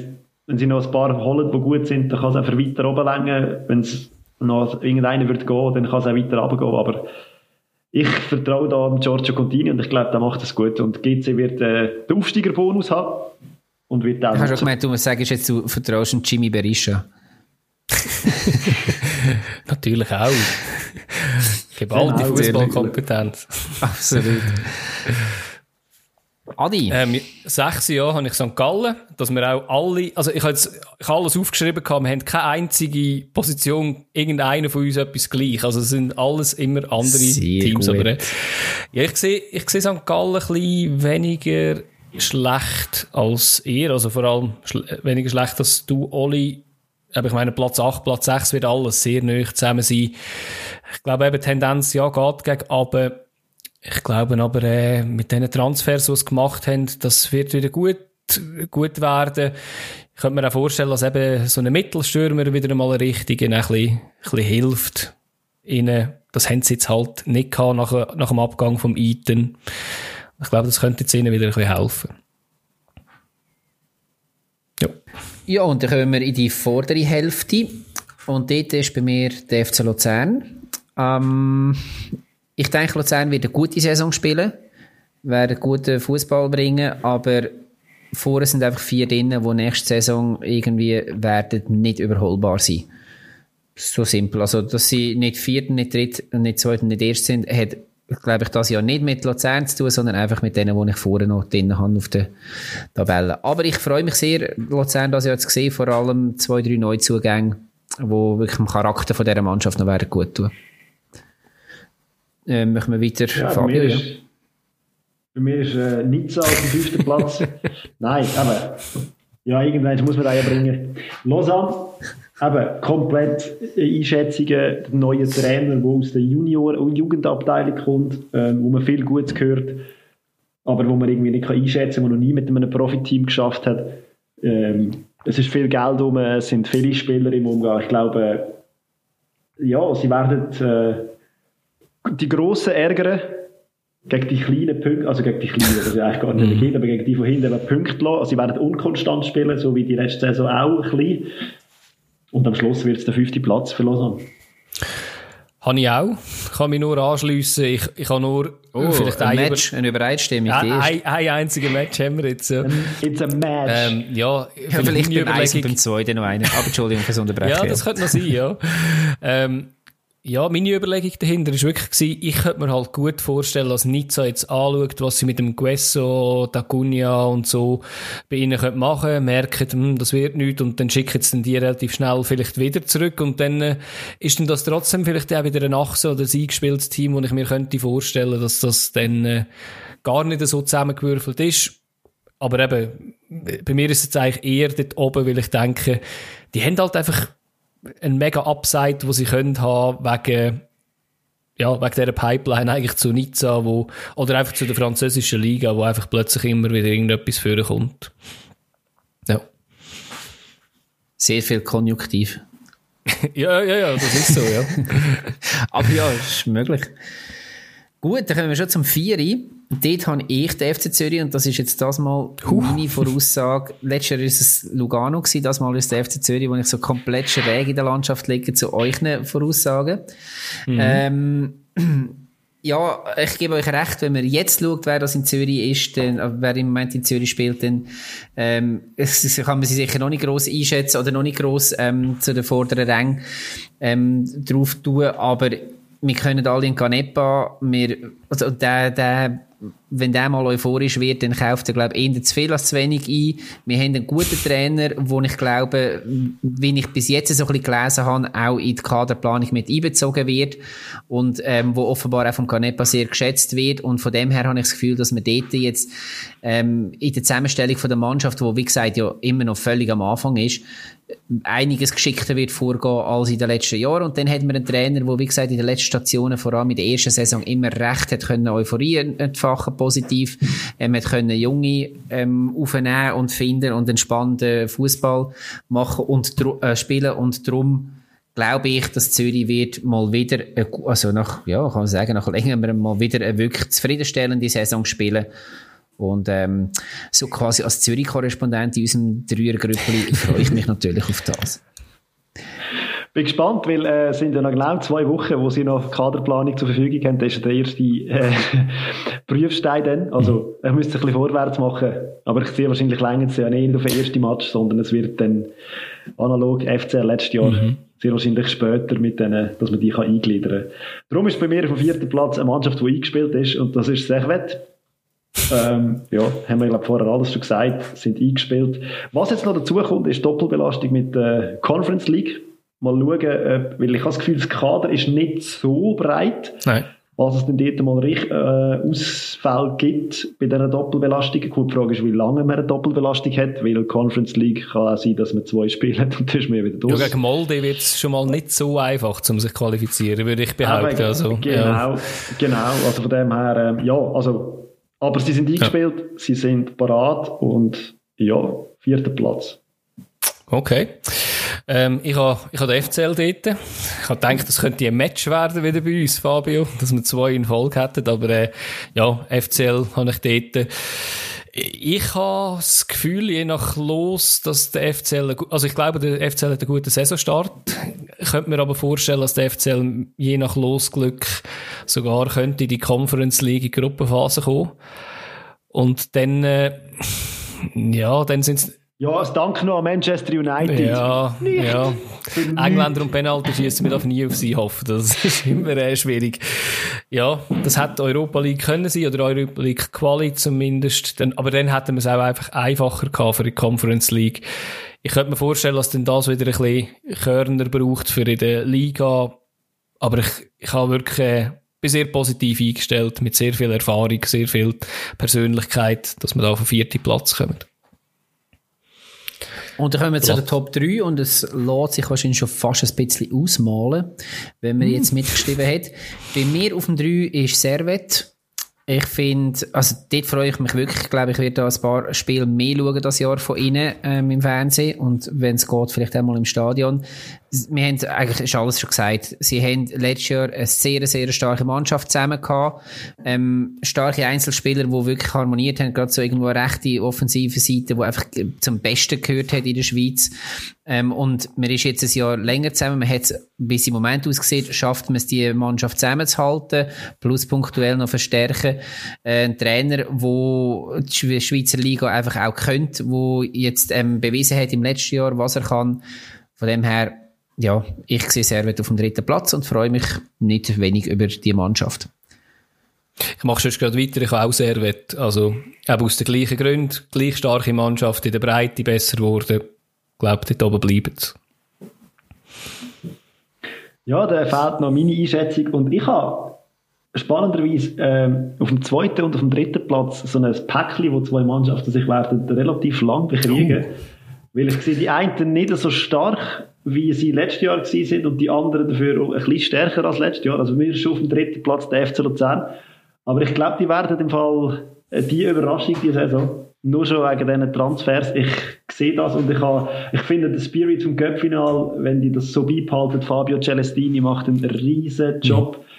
wenn sie noch ein paar holen, die gut sind, dann kann es einfach weiter oben länger. Wenn es noch irgendeiner wird gehen, dann kann es auch weiter runtergehen, aber ich vertraue da an Giorgio Contini und ich glaube, der macht das gut. Und GC wird äh, den Aufsteigerbonus haben und wird auch. Ich habe schon gemeint, du sagst jetzt, du vertraust Jimmy Berisha. Natürlich auch. Geballte Fußballkompetenz. Absolut. Adi? Ähm, sechs Jahre habe ich St. Gallen, dass wir auch alle, also ich habe jetzt ich habe alles aufgeschrieben, wir haben keine einzige Position, irgendeiner von uns etwas gleich. Also es sind alles immer andere Sehr Teams. Gut. Aber, äh, ja, ich sehe, ich sehe St. Gallen ein bisschen weniger schlecht als ihr, also vor allem weniger schlecht als du, Oli. Aber ich meine, Platz 8, Platz 6 wird alles sehr neu zusammen sein. Ich glaube eben, Tendenz, ja, geht gegen, aber ich glaube aber, äh, mit diesen Transfers, die sie gemacht haben, das wird wieder gut, gut werden. Ich könnte mir auch vorstellen, dass eben so ein Mittelstürmer wieder einmal richtig ein bisschen, ein bisschen hilft. Ihnen, das haben sie jetzt halt nicht gehabt nach, nach dem Abgang vom Eaton. Ich glaube, das könnte jetzt ihnen wieder ein bisschen helfen. Ja. Ja, und dann kommen wir in die vordere Hälfte. Und dort ist bei mir der FC Luzern. Ähm, ich denke, Luzern wird eine gute Saison spielen, werden guten Fußball bringen, aber vorher sind einfach vier drinnen, die nächste Saison irgendwie werden nicht überholbar sein. So simpel. Also, dass sie nicht viert, nicht dritt, nicht zweit, nicht erst sind, hat, glaube ich, das ja nicht mit Luzern zu tun, sondern einfach mit denen, die ich vorher noch drin habe auf der Tabelle. Aber ich freue mich sehr, Luzern das ja zu sehen, vor allem zwei, drei Neuzugänge, die wirklich dem Charakter von dieser Mannschaft noch gut tun. Äh, machen wir weiter. Ja, Fabio, ja. Bei mir ist äh, Nizza auf dem fünften Platz. Nein, aber ja, irgendwann muss man da ja bringen. Lausanne, eben komplett Einschätzungen, der neue Trainer, der aus der Junior- und Jugendabteilung kommt, ähm, wo man viel Gutes gehört, aber wo man irgendwie nicht einschätzen kann, der noch nie mit einem Profiteam geschafft hat. Ähm, es ist viel Geld um, es sind viele Spieler im Umgang. Ich glaube, ja, sie werden äh, die Grossen ärgern gegen die kleinen Punkte, also gegen die kleinen, das ist eigentlich gar nicht mhm. aber gegen die von hinten Punkte lassen. Also sie werden unkonstant spielen, so wie die letzte Saison auch ein bisschen. Und am Schluss wird es der fünfte Platz für Lausanne. Habe ich auch. Ich kann mich nur anschliessen. Ich, ich habe nur oh, vielleicht ein Match, über eine Übereinstimmung. Ja, ein, ein einziges Match haben wir jetzt. Ja. It's a match. Ähm, ja, ja, vielleicht beim eins und beim zweiten noch einen. Aber Entschuldigung fürs Unterbrechen. ja, das könnte noch sein, ja. ähm, ja, meine Überlegung dahinter war wirklich, gewesen, ich könnte mir halt gut vorstellen, dass Nizza jetzt anschaut, was sie mit dem Guesso, Dacunia und so bei ihnen können machen merken, hm, das wird nichts und dann schicken sie die relativ schnell vielleicht wieder zurück und dann äh, ist dann das trotzdem vielleicht auch wieder ein Achse oder ein eingespieltes Team, wo ich mir könnte vorstellen, dass das dann äh, gar nicht so zusammengewürfelt ist. Aber eben, bei mir ist es eigentlich eher dort oben, weil ich denke, die haben halt einfach ein mega Upside, wo sie können haben wegen ja, wegen dieser Pipeline eigentlich zu Nizza, wo, oder einfach zu der französischen Liga, wo einfach plötzlich immer wieder irgendetwas vorkommt. Ja. Sehr viel Konjunktiv. ja, ja, ja, das ist so, ja. Aber ja, ist möglich. Gut, dann kommen wir schon zum Vieri. Dort habe ich den FC Zürich, und das ist jetzt das mal meine Voraussage. Letztes Jahr war es Lugano, gewesen, das Mal ist der FC Zürich, wo ich so komplett schräg in der Landschaft liege zu euch Voraussagen. Mhm. Ähm, ja, ich gebe euch recht, wenn man jetzt schaut, wer das in Zürich ist, dann, wer im Moment in Zürich spielt, dann ähm, kann man sie sicher noch nicht gross einschätzen oder noch nicht gross ähm, zu den vorderen Rängen ähm, drauf tun, aber wir können alle in Canepa, wir, also der, der wenn der mal euphorisch wird, dann kauft er, glaube ich, eher zu viel als zu wenig ein. Wir haben einen guten Trainer, wo ich glaube, wie ich bis jetzt so ein bisschen gelesen habe, auch in die Kaderplanung mit einbezogen wird und ähm, wo offenbar auch vom Canepa sehr geschätzt wird und von dem her habe ich das Gefühl, dass man dort jetzt ähm, in der Zusammenstellung von der Mannschaft, wo wie gesagt ja immer noch völlig am Anfang ist, einiges geschickter wird vorgehen als in den letzten Jahren. Und dann hat man einen Trainer, der, wie gesagt, in den letzten Stationen, vor allem in der ersten Saison, immer recht hat können Euphorie entfachen, positiv. Ähm, hat können Junge, ähm, aufnehmen und finden und einen Fußball machen und äh, spielen. Und darum, glaube ich, dass Zürich wird mal wieder, also nach, ja, kann man sagen, nach längerem mal wieder eine wirklich zufriedenstellende Saison spielen. Und ähm, so quasi als Zürich-Korrespondent in unserem Dreiergrüppli freue ich mich natürlich auf das. Bin gespannt, weil äh, es sind ja noch genau zwei Wochen, wo sie noch Kaderplanung zur Verfügung haben. Das ist der erste äh, Prüfstein dann. Also ich müsste ein bisschen vorwärts machen, aber ich sehe wahrscheinlich länger ja nicht auf den ersten Match, sondern es wird dann analog FCL letztes Jahr mhm. sehr wahrscheinlich später mit denen, dass man die kann eingliedern kann. Darum ist bei mir auf dem vierten Platz eine Mannschaft, die eingespielt ist und das ist Sechwett. ähm, ja, haben wir glaube vorher alles schon gesagt, sind eingespielt. Was jetzt noch dazu kommt, ist Doppelbelastung mit der Conference League. Mal schauen, ob, weil ich habe das Gefühl, das Kader ist nicht so breit. Nein. Was es denn dort mal äh, Ausfälle gibt bei dieser Doppelbelastung. Gut, die Frage ist, wie lange man eine Doppelbelastung hat, weil Conference League kann auch sein, dass man zwei Spiele hat und dann ist man wieder durch. Ja, gegen Molde wird es schon mal nicht so einfach, um sich zu qualifizieren, würde ich behaupten. Aber, also, genau, ja. genau. Also von dem her, äh, ja, also aber sie sind eingespielt, ja. sie sind parat und ja, vierter Platz. Okay. Ähm, ich habe ich ha den FCL dort. Ich habe gedacht, das könnte ein Match werden wieder bei uns, Fabio, dass wir zwei in Folge hätten. Aber äh, ja, FCL habe ich dort. Ich habe das Gefühl, je nach Los, dass der FCL, also ich glaube, der FCL hat einen guten Saisonstart. Ich könnte mir aber vorstellen, dass der FCL je nach Losglück sogar könnte in die Conference League Gruppenphase kommen. Und dann, äh, ja, dann sind es ja, es dank noch an Manchester United. Ja, Nicht. ja. Engländer und Penalty schießen wir darf nie auf sie hoffen. Das ist immer äh, schwierig. Ja, das hätte Europa League können sein oder Europa League Quali zumindest. Dann, aber dann hätten wir es auch einfach einfacher gehabt für die Conference League. Ich könnte mir vorstellen, dass dann das wieder ein bisschen Körner braucht für in der Liga. Aber ich, ich habe wirklich, äh, bin sehr positiv eingestellt, mit sehr viel Erfahrung, sehr viel Persönlichkeit, dass wir da auf den vierten Platz kommen. Und dann kommen wir zu der Top 3 und es lässt sich wahrscheinlich schon fast ein bisschen ausmalen, wenn man mm. jetzt mitgeschrieben hat. Bei mir auf dem 3 ist Servet. Ich finde, also dort freue ich mich wirklich. Ich glaube, ich werde da ein paar Spiele mehr schauen das Jahr von Ihnen ähm, im Fernsehen und wenn es geht, vielleicht einmal im Stadion wir haben eigentlich ist alles schon gesagt. Sie haben letztes Jahr eine sehr, sehr starke Mannschaft zusammen gehabt. Ähm, starke Einzelspieler, die wirklich harmoniert haben. Gerade so irgendwo eine rechte offensive Seite, die einfach zum Besten gehört hat in der Schweiz. Ähm, und man ist jetzt ein Jahr länger zusammen. Man hat bis im Moment ausgesehen, schafft man es, die Mannschaft zusammenzuhalten, plus punktuell noch verstärken. Äh, ein Trainer, der die Schweizer Liga einfach auch könnte, wo jetzt ähm, bewiesen hat im letzten Jahr, was er kann. Von dem her, ja, ich sehe Servet auf dem dritten Platz und freue mich nicht wenig über die Mannschaft. Ich mache schon gerade weiter, ich habe auch Servet. Also, eben aus den gleichen Gründen, gleich starke Mannschaft, in der Breite besser geworden. Ich glaube, dort oben bleiben sie. Ja, da fehlt noch meine Einschätzung und ich habe spannenderweise ähm, auf dem zweiten und auf dem dritten Platz so ein Päckchen, wo zwei Mannschaften sich werden relativ lang bekriegen. Oh. Weil ich sehe die einen nicht so stark wie sie letztes Jahr gewesen sind und die anderen dafür ein bisschen stärker als letztes Jahr. Also wir sind schon auf dem dritten Platz der FC Luzern. Aber ich glaube, die werden im Fall äh, die Überraschung diese Saison. Nur schon wegen diesen Transfers. Ich sehe das und ich, habe, ich finde den Spirit vom Cup-Final, wenn die das so beibehalten, Fabio Celestini macht einen riesen Job. Mhm.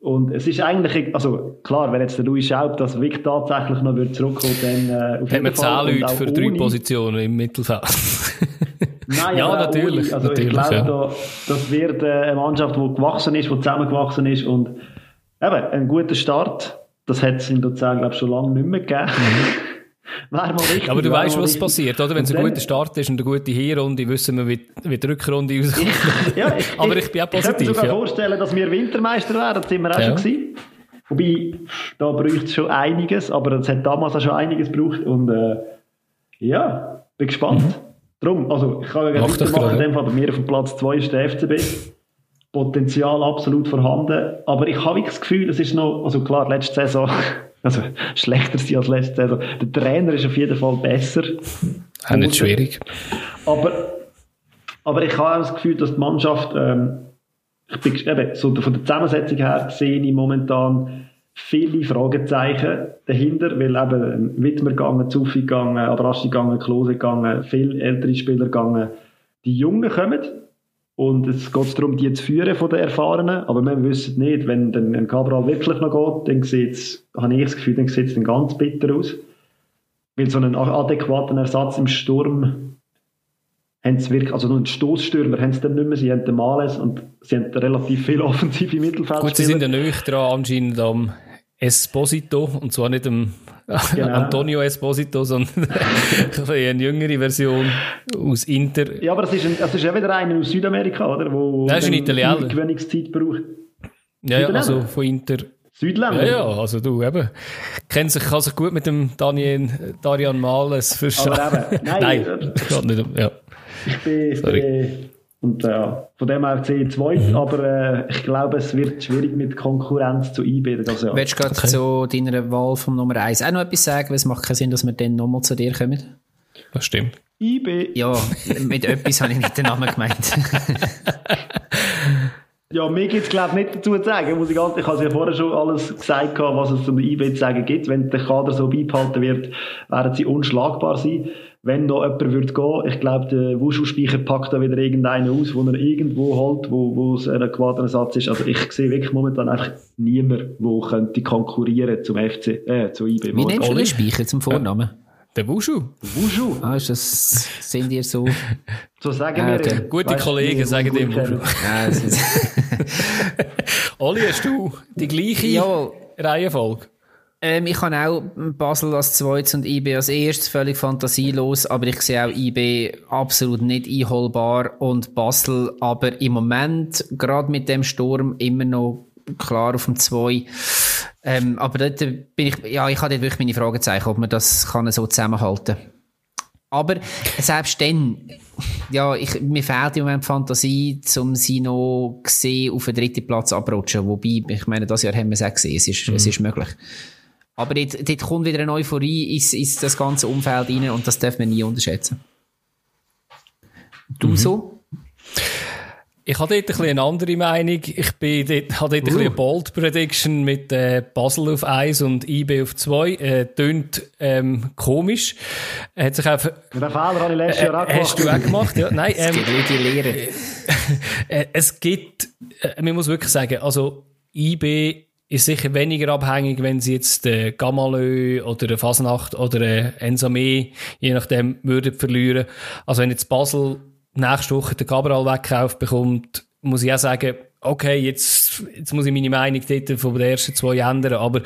Und es ist eigentlich, also klar, wenn jetzt der Louis Schaub das wirklich tatsächlich noch zurückkommt, dann äh, auf Haben wir 10 Leute für drei Positionen im Mittelfeld. Nein, ja, natürlich. Also natürlich, ich glaube, ja. da, das wird äh, eine Mannschaft, die gewachsen ist, die zusammengewachsen ist und eben, ein guter Start, das hat es in Luzern, glaube ich, schon lange nicht mehr gegeben. Mhm. richtig, aber du weißt, was richtig. passiert, oder? Wenn es ein guter Start ist und eine gute Hinrunde, wissen wir, wie, wie die Rückrunde auskommt. ja, ich, aber ich bin auch positiv. Ich kann mir sogar ja. vorstellen, dass wir Wintermeister werden, das sind wir auch ja. schon gewesen. Wobei, da bräuchte es schon einiges, aber es hat damals auch schon einiges gebraucht und äh, ja, bin gespannt. Mhm. Darum, also ich kann ja gerne weitermachen, in dem Fall bei mir auf dem Platz 2 ist der FCB. Potenzial absolut vorhanden, aber ich habe das Gefühl, es ist noch, also klar, letzte Saison, also schlechter sein als letzte Saison. Der Trainer ist auf jeden Fall besser. Auch nicht schwierig. Aber, aber ich habe auch das Gefühl, dass die Mannschaft, ähm, ich bin, eben, so von der Zusammensetzung her sehe ich momentan viele Fragezeichen dahinter, weil eben Wittmer gegangen, Zuffi gegangen, Abraschi gegangen, Klose gegangen, viele ältere Spieler gegangen. Die Jungen kommen und es geht darum, die zu führen von den Erfahrenen, aber wir wissen nicht, wenn dann ein Cabral wirklich noch geht, dann sieht es, habe ich das Gefühl, dann sieht es ganz bitter aus. Weil so einen adäquaten Ersatz im Sturm haben sie wirklich, also nur einen Stoßstürmer haben sie dann nicht mehr, sie haben den Males und sie haben relativ viel offensive Mittelfeld. Gut, sie sind ja nicht dran anscheinend am Esposito, und zwar nicht dem genau. Antonio Esposito, sondern eine jüngere Version aus Inter. Ja, aber das ist, ein, das ist ja wieder einer aus Südamerika, oder? Wo Nein, ist ein Italiener. Gewöhnungszeit braucht. Ja, ja, also von Inter. Südländer? Ja, ja, also du eben. Kennt sich, kann sich gut mit dem Daniel, Darian Males verstehen. Aber eben, nein, nein, nicht, ja. Ich bin, ich bin und äh, von dem her gesehen zweit, mhm. aber äh, ich glaube, es wird schwierig mit Konkurrenz zu IB. Das Jahr. Willst du gerade okay. zu deiner Wahl vom Nummer 1 auch noch etwas sagen? Weil es macht keinen Sinn, dass wir dann nochmal zu dir kommen. Das stimmt. IB. Ja, mit etwas habe ich nicht den Namen gemeint. Ja, mir gibt es glaube ich nicht dazu zu sagen, muss ich ganz, ich habe ja vorher schon alles gesagt, was es zum IB zu sagen gibt. Wenn der Kader so beibehalten wird, werden sie unschlagbar sein. Wenn noch jemand würde gehen, ich glaube, der Wushu-Speicher packt da wieder irgendeinen aus, wo er irgendwo holt, wo, wo es ein Quadersatz ist. Also ich sehe wirklich momentan einfach niemand, der könnte konkurrieren zum FC, äh, zu IB. Wie nennst du den Speicher zum Vornamen? Ja. Der Wushu. Wushu. Ah, ist das, sind ihr so? So sagen wir. Okay. Gute weißt, Kollegen sagen dem Wushu. Oli, hast du die gleiche ja. Reihenfolge? Ähm, ich habe auch Basel als zweites und IB als erstes, völlig fantasielos, aber ich sehe auch IB absolut nicht einholbar und Basel aber im Moment, gerade mit dem Sturm, immer noch klar auf dem 2. Ähm, aber dort bin ich, ja, ich habe dort wirklich meine Fragezeichen, ob man das kann so zusammenhalten kann. Aber selbst dann, ja, ich, mir fehlt im Moment Fantasie, um sie noch gesehen auf den dritten Platz abrutschen. Wobei, ich meine, das Jahr haben wir es auch gesehen, es ist, mhm. es ist möglich. Aber dort, dort kommt wieder eine Euphorie ins, ins das ganze Umfeld rein und das darf man nie unterschätzen. Du mhm. so? Ich habe dort ein bisschen eine andere Meinung. Ich bin dort, habe dort uh. ein bisschen eine Bold Prediction mit äh, Basel auf 1 und IB auf 2. Äh, tönt ähm, komisch. Hat sich einfach, Den Fehler habe ich letztes Jahr auch gemacht. Hast du auch gemacht, ja. Nein, ähm, es gibt die Lehre. Äh, es gibt, äh, man muss wirklich sagen, also IB ist sicher weniger abhängig, wenn sie jetzt äh, Gamalö oder eine Fasnacht oder äh, Ensame, je nachdem, würden verlieren. Also wenn jetzt Basel nächste Woche den Cabral wegkauft bekommt, muss ich auch sagen, okay, jetzt, jetzt muss ich meine Meinung dort von den ersten zwei ändern, aber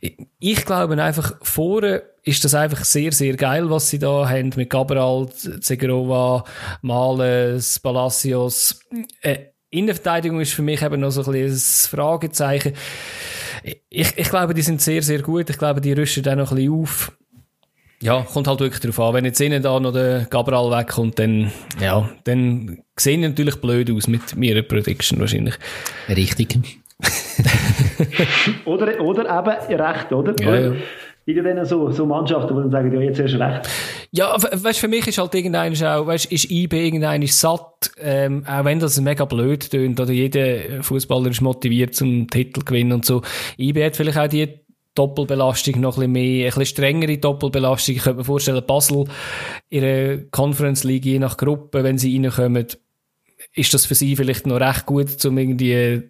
ich, ich glaube einfach, vorne ist das einfach sehr, sehr geil, was sie da haben mit Cabral, Zegrova, Males, Palacios. Äh, Innenverteidigung ist für mich eben noch so ein bisschen ein Fragezeichen. Ich, ich glaube, die sind sehr, sehr gut. Ich glaube, die rüsten dann noch ein bisschen auf. Ja, kommt halt wirklich darauf an. Wenn jetzt innen da noch der Gabriel wegkommt, dann, ja, dann sehen die natürlich blöd aus mit meiner Prediction wahrscheinlich. Richtig. oder, oder eben recht, oder? Ja, ja. Wieder dann so, so Mannschaften, die dann sagen, ja, jetzt du recht. Ja, weißt, für mich ist halt irgendein auch, weißt, ist IB irgendein satt, ähm, auch wenn das mega blöd tönt, oder jeder Fußballer ist motiviert zum Titel gewinnen und so. IB hat vielleicht auch die Doppelbelastung noch ein bisschen mehr, ein bisschen strengere Doppelbelastung. Ich könnte mir vorstellen, Basel, ihre Conference League, je nach Gruppe, wenn sie reinkommen, ist das für sie vielleicht noch recht gut, um irgendwie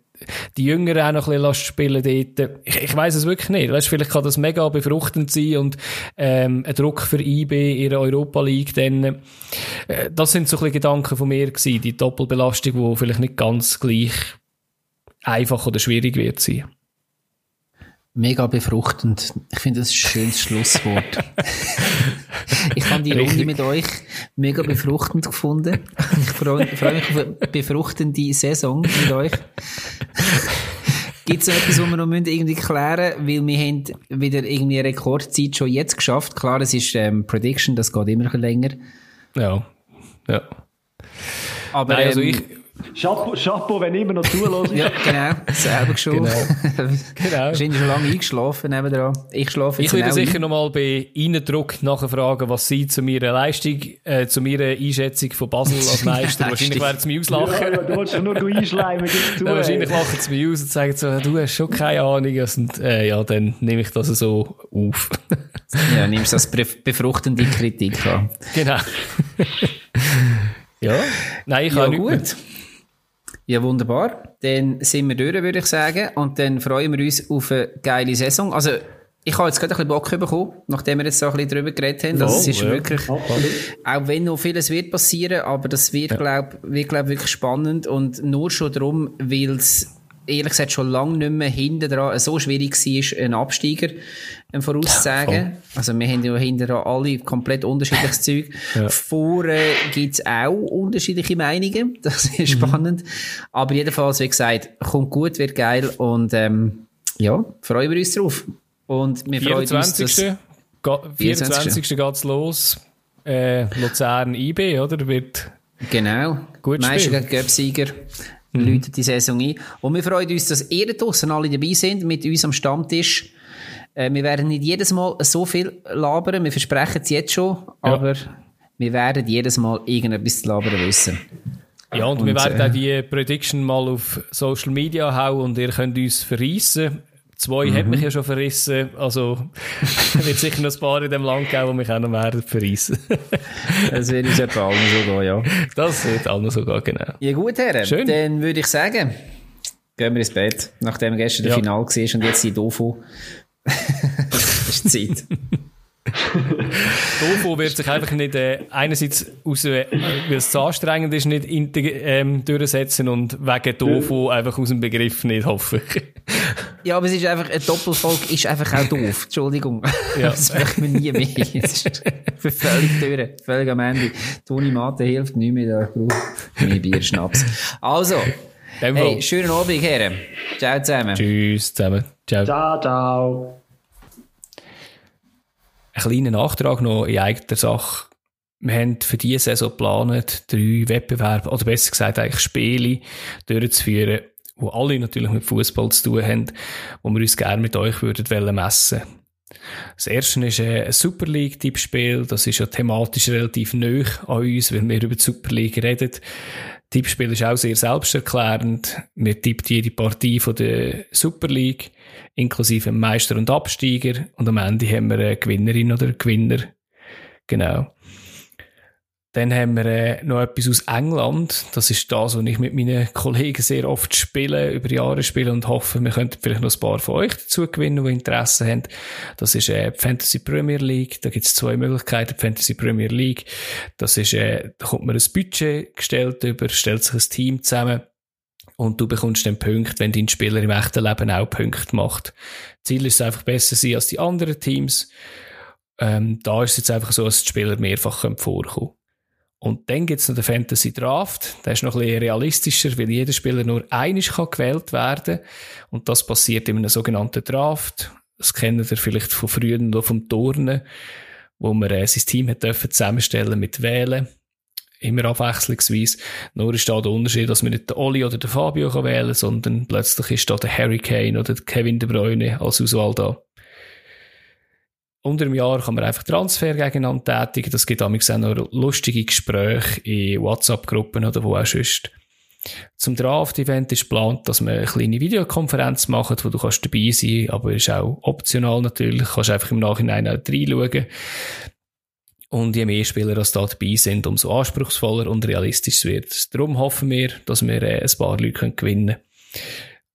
die Jüngeren auch noch ein bisschen spielen dort. Ich, ich weiss es wirklich nicht. Weißt, vielleicht kann das mega befruchtend sein und ähm, ein Druck für IB in der Europa League dann. Äh, das sind so ein bisschen Gedanken von mir gewesen, die Doppelbelastung, die vielleicht nicht ganz gleich einfach oder schwierig wird sein mega befruchtend. Ich finde, das ist ein schönes Schlusswort. ich habe die. Runde mit euch mega befruchtend gefunden. Ich freue, freue mich auf eine befruchtende Saison mit euch. Gibt es noch etwas, was wir noch irgendwie klären müssen? Weil wir haben wieder irgendwie eine Rekordzeit schon jetzt geschafft. Klar, es ist ähm, Prediction, das geht immer ein länger. Ja, ja. Aber Nein, also ähm, ich Chapeau, Chapeau, wenn immer noch zulässt. ja, genau. Selber schon. Genau. genau. Wahrscheinlich schon lange eingeschlafen nebenan. Ich schlafe jetzt Ich würde sicher nochmal bei Innendruck nachfragen, was sie zu meiner Leistung, äh, zu meiner Einschätzung von Basel als Meister. wahrscheinlich werden sie mich auslachen. Ja, ja, du wolltest nur du einschleimen. Du, ja, wahrscheinlich lachen sie mich aus und sagen so, du hast schon keine Ahnung. Und, äh, ja, dann nehme ich das so auf. ja, nimmst das befruchtende Kritik an. Genau. ja. Nein, ich ja, habe gut. Mit. Ja, wunderbar. Dann sind wir durch, würde ich sagen. Und dann freuen wir uns auf eine geile Saison. Also, ich habe jetzt gerade ein bisschen Bock bekommen, nachdem wir jetzt so ein bisschen drüber geredet haben. Das Oh, ist ja. wirklich, auch wenn noch vieles wird passieren, aber das wird, glaub, wird, glaub, wirklich spannend und nur schon darum, weil es ehrlich gesagt schon lange nicht mehr hinten dran so schwierig war, einen Absteiger ähm, vorauszusagen. also wir haben ja hinten dran alle komplett unterschiedliches Zeug. Vorne gibt's auch unterschiedliche Meinungen, das ist spannend. Aber jedenfalls, wie gesagt, kommt gut, wird geil und ähm, ja, freuen wir uns drauf. Und wir freuen uns, dass... 24. Ga- 24. geht's los. Äh, Luzern IB, oder? Wird Genau. Gut Meister gegen Göpsieger. Läutet die Saison ein. Und wir freuen uns, dass ihr draussen alle dabei sind, mit uns am Stammtisch. Äh, wir werden nicht jedes Mal so viel labern, wir versprechen es jetzt schon, aber wir werden jedes Mal irgendetwas zu labern wissen. Ja, und, Und, wir werden äh, auch die Prediction mal auf Social Media hauen und ihr könnt uns verreissen. Zwei hat mich ja schon verrissen, also wird sicher noch ein paar in dem Land geben, die mich auch noch werden verreissen. Das wird uns etwa allen so gehen, ja. Das wird auch noch so gehen, genau. Ja gut, Herren. Schön. Dann würde ich sagen, gehen wir ins Bett, nachdem gestern der Ja. Final war und jetzt die Dofo. ist die Zeit. Tofu wird sich einfach nicht äh, einerseits aus, äh, weil es zu anstrengend ist, nicht ähm, durchsetzen und wegen Tofu einfach aus dem Begriff nicht, hoffe ich. Ja, aber es ist einfach, eine Doppelfolge ist einfach auch doof. Entschuldigung. Ja. Das möchten wir nie mehr. Es ist völlig durch. Völlig am Ende. Toni Mate hilft nicht mehr, da braucht mehr Bier, Schnaps. Also, hey, schönen Abend, Herren. Ciao zusammen. Tschüss zusammen. Ciao. Ciao, ciao. Ein kleiner Nachtrag noch in eigener Sache. Wir haben für diese Saison geplant, drei Wettbewerbe, oder besser gesagt eigentlich Spiele durchzuführen, wo alle natürlich mit Fußball zu tun haben, wo wir uns gerne mit euch würden wollen messen. Das erste ist ein Super League-Tippspiel. Das ist ja thematisch relativ neu an uns, weil wir über die Super League reden. Tippspiel ist auch sehr selbsterklärend. Wir tippt jede Partie von der Super League, inklusive Meister und Absteiger. Und am Ende haben wir eine Gewinnerin oder einen Gewinner. Genau. Dann haben wir äh, noch etwas aus England. Das ist das, was ich mit meinen Kollegen sehr oft spiele, über Jahre spiele und hoffe, wir könnten vielleicht noch ein paar von euch dazu gewinnen, die Interesse haben. Das ist äh, die Fantasy Premier League. Da gibt es zwei Möglichkeiten. Die Fantasy Premier League. Das ist, äh, da kommt man ein Budget gestellt über, stellt sich ein Team zusammen. Und du bekommst dann Punkte, wenn dein Spieler im echten Leben auch Punkte macht. Ziel ist es einfach besser sein als die anderen Teams. Ähm, da ist es jetzt einfach so, dass die Spieler mehrfach können vorkommen Und dann gibt's noch den Fantasy Draft. Der ist noch ein bisschen realistischer, weil jeder Spieler nur einisch kann gewählt werden Und das passiert in einem sogenannten Draft. Das kennt ihr vielleicht von früher noch vom Turnen, wo man äh, sein Team hat dürfen zusammenstellen mit Wählen. Immer abwechslungsweise. Nur ist da der Unterschied, dass man nicht den Oli oder den Fabio kann wählen sondern plötzlich ist da der Harry Kane oder der Kevin De Bruyne als Auswahl da. Unter dem Jahr kann man einfach Transfer gegeneinander tätigen. Das gibt auch noch lustige Gespräche in WhatsApp-Gruppen oder wo auch sonst. Zum Draft-Event ist geplant, dass wir eine kleine Videokonferenz machen, wo du kannst dabei sein aber ist auch optional natürlich. Du kannst einfach im Nachhinein auch reinschauen. Und je mehr Spieler das da dabei sind, umso anspruchsvoller und realistisch wird es. Darum hoffen wir, dass wir äh, ein paar Leute gewinnen können.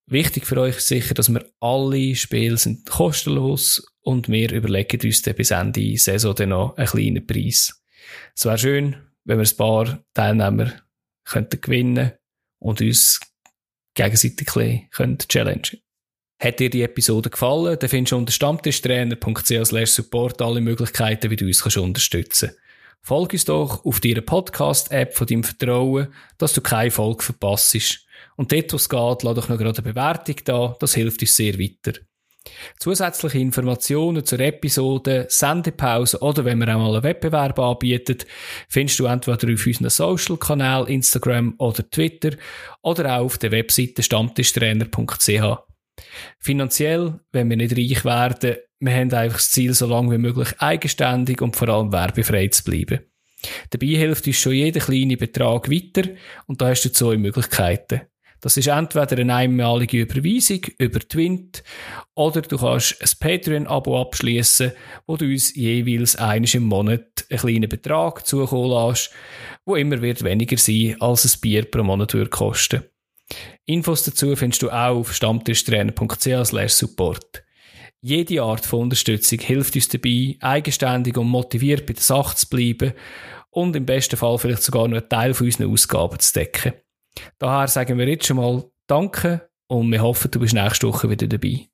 Wichtig für euch ist sicher, dass wir alle Spiele sind kostenlos und wir überlegen uns dann bis Ende Saison dann noch einen kleinen Preis. Es wäre schön, wenn wir ein paar Teilnehmer könnten gewinnen und uns gegenseitig ein bisschen challengen Hat dir die Episode gefallen, dann findest du unter stammtischtrainer.ch support alle Möglichkeiten, wie du uns unterstützen kannst. Folge uns doch auf deiner Podcast-App von deinem Vertrauen, dass du keine Folge verpasst. Und dort, wo es geht, lass doch noch gerade eine Bewertung da, das hilft uns sehr weiter. Zusätzliche Informationen zur Episode, Sendepause oder wenn wir auch mal einen Wettbewerb anbieten, findest du entweder auf unseren Social-Kanälen, Instagram oder Twitter oder auch auf der Webseite stammtischtrainer.ch. Finanziell, wenn wir nicht reich werden, wir haben einfach das Ziel, so lange wie möglich eigenständig und vor allem werbefrei zu bleiben. Dabei hilft uns schon jeder kleine Betrag weiter und da hast du zwei Möglichkeiten. Das ist entweder eine einmalige Überweisung über Twint oder du kannst ein Patreon-Abo abschließen, wo du uns jeweils einisch im Monat einen kleinen Betrag zukommen lässt, wo immer wird weniger sein, als ein Bier pro Monat würde kosten. Infos dazu findest du auch auf stammtischtrainer.ch support. Jede Art von Unterstützung hilft uns dabei, eigenständig und motiviert bei der Sache zu bleiben und im besten Fall vielleicht sogar noch einen Teil von unseren Ausgaben zu decken. Daher sagen wir jetzt schon mal Danke und wir hoffen, du bist nächste Woche wieder dabei.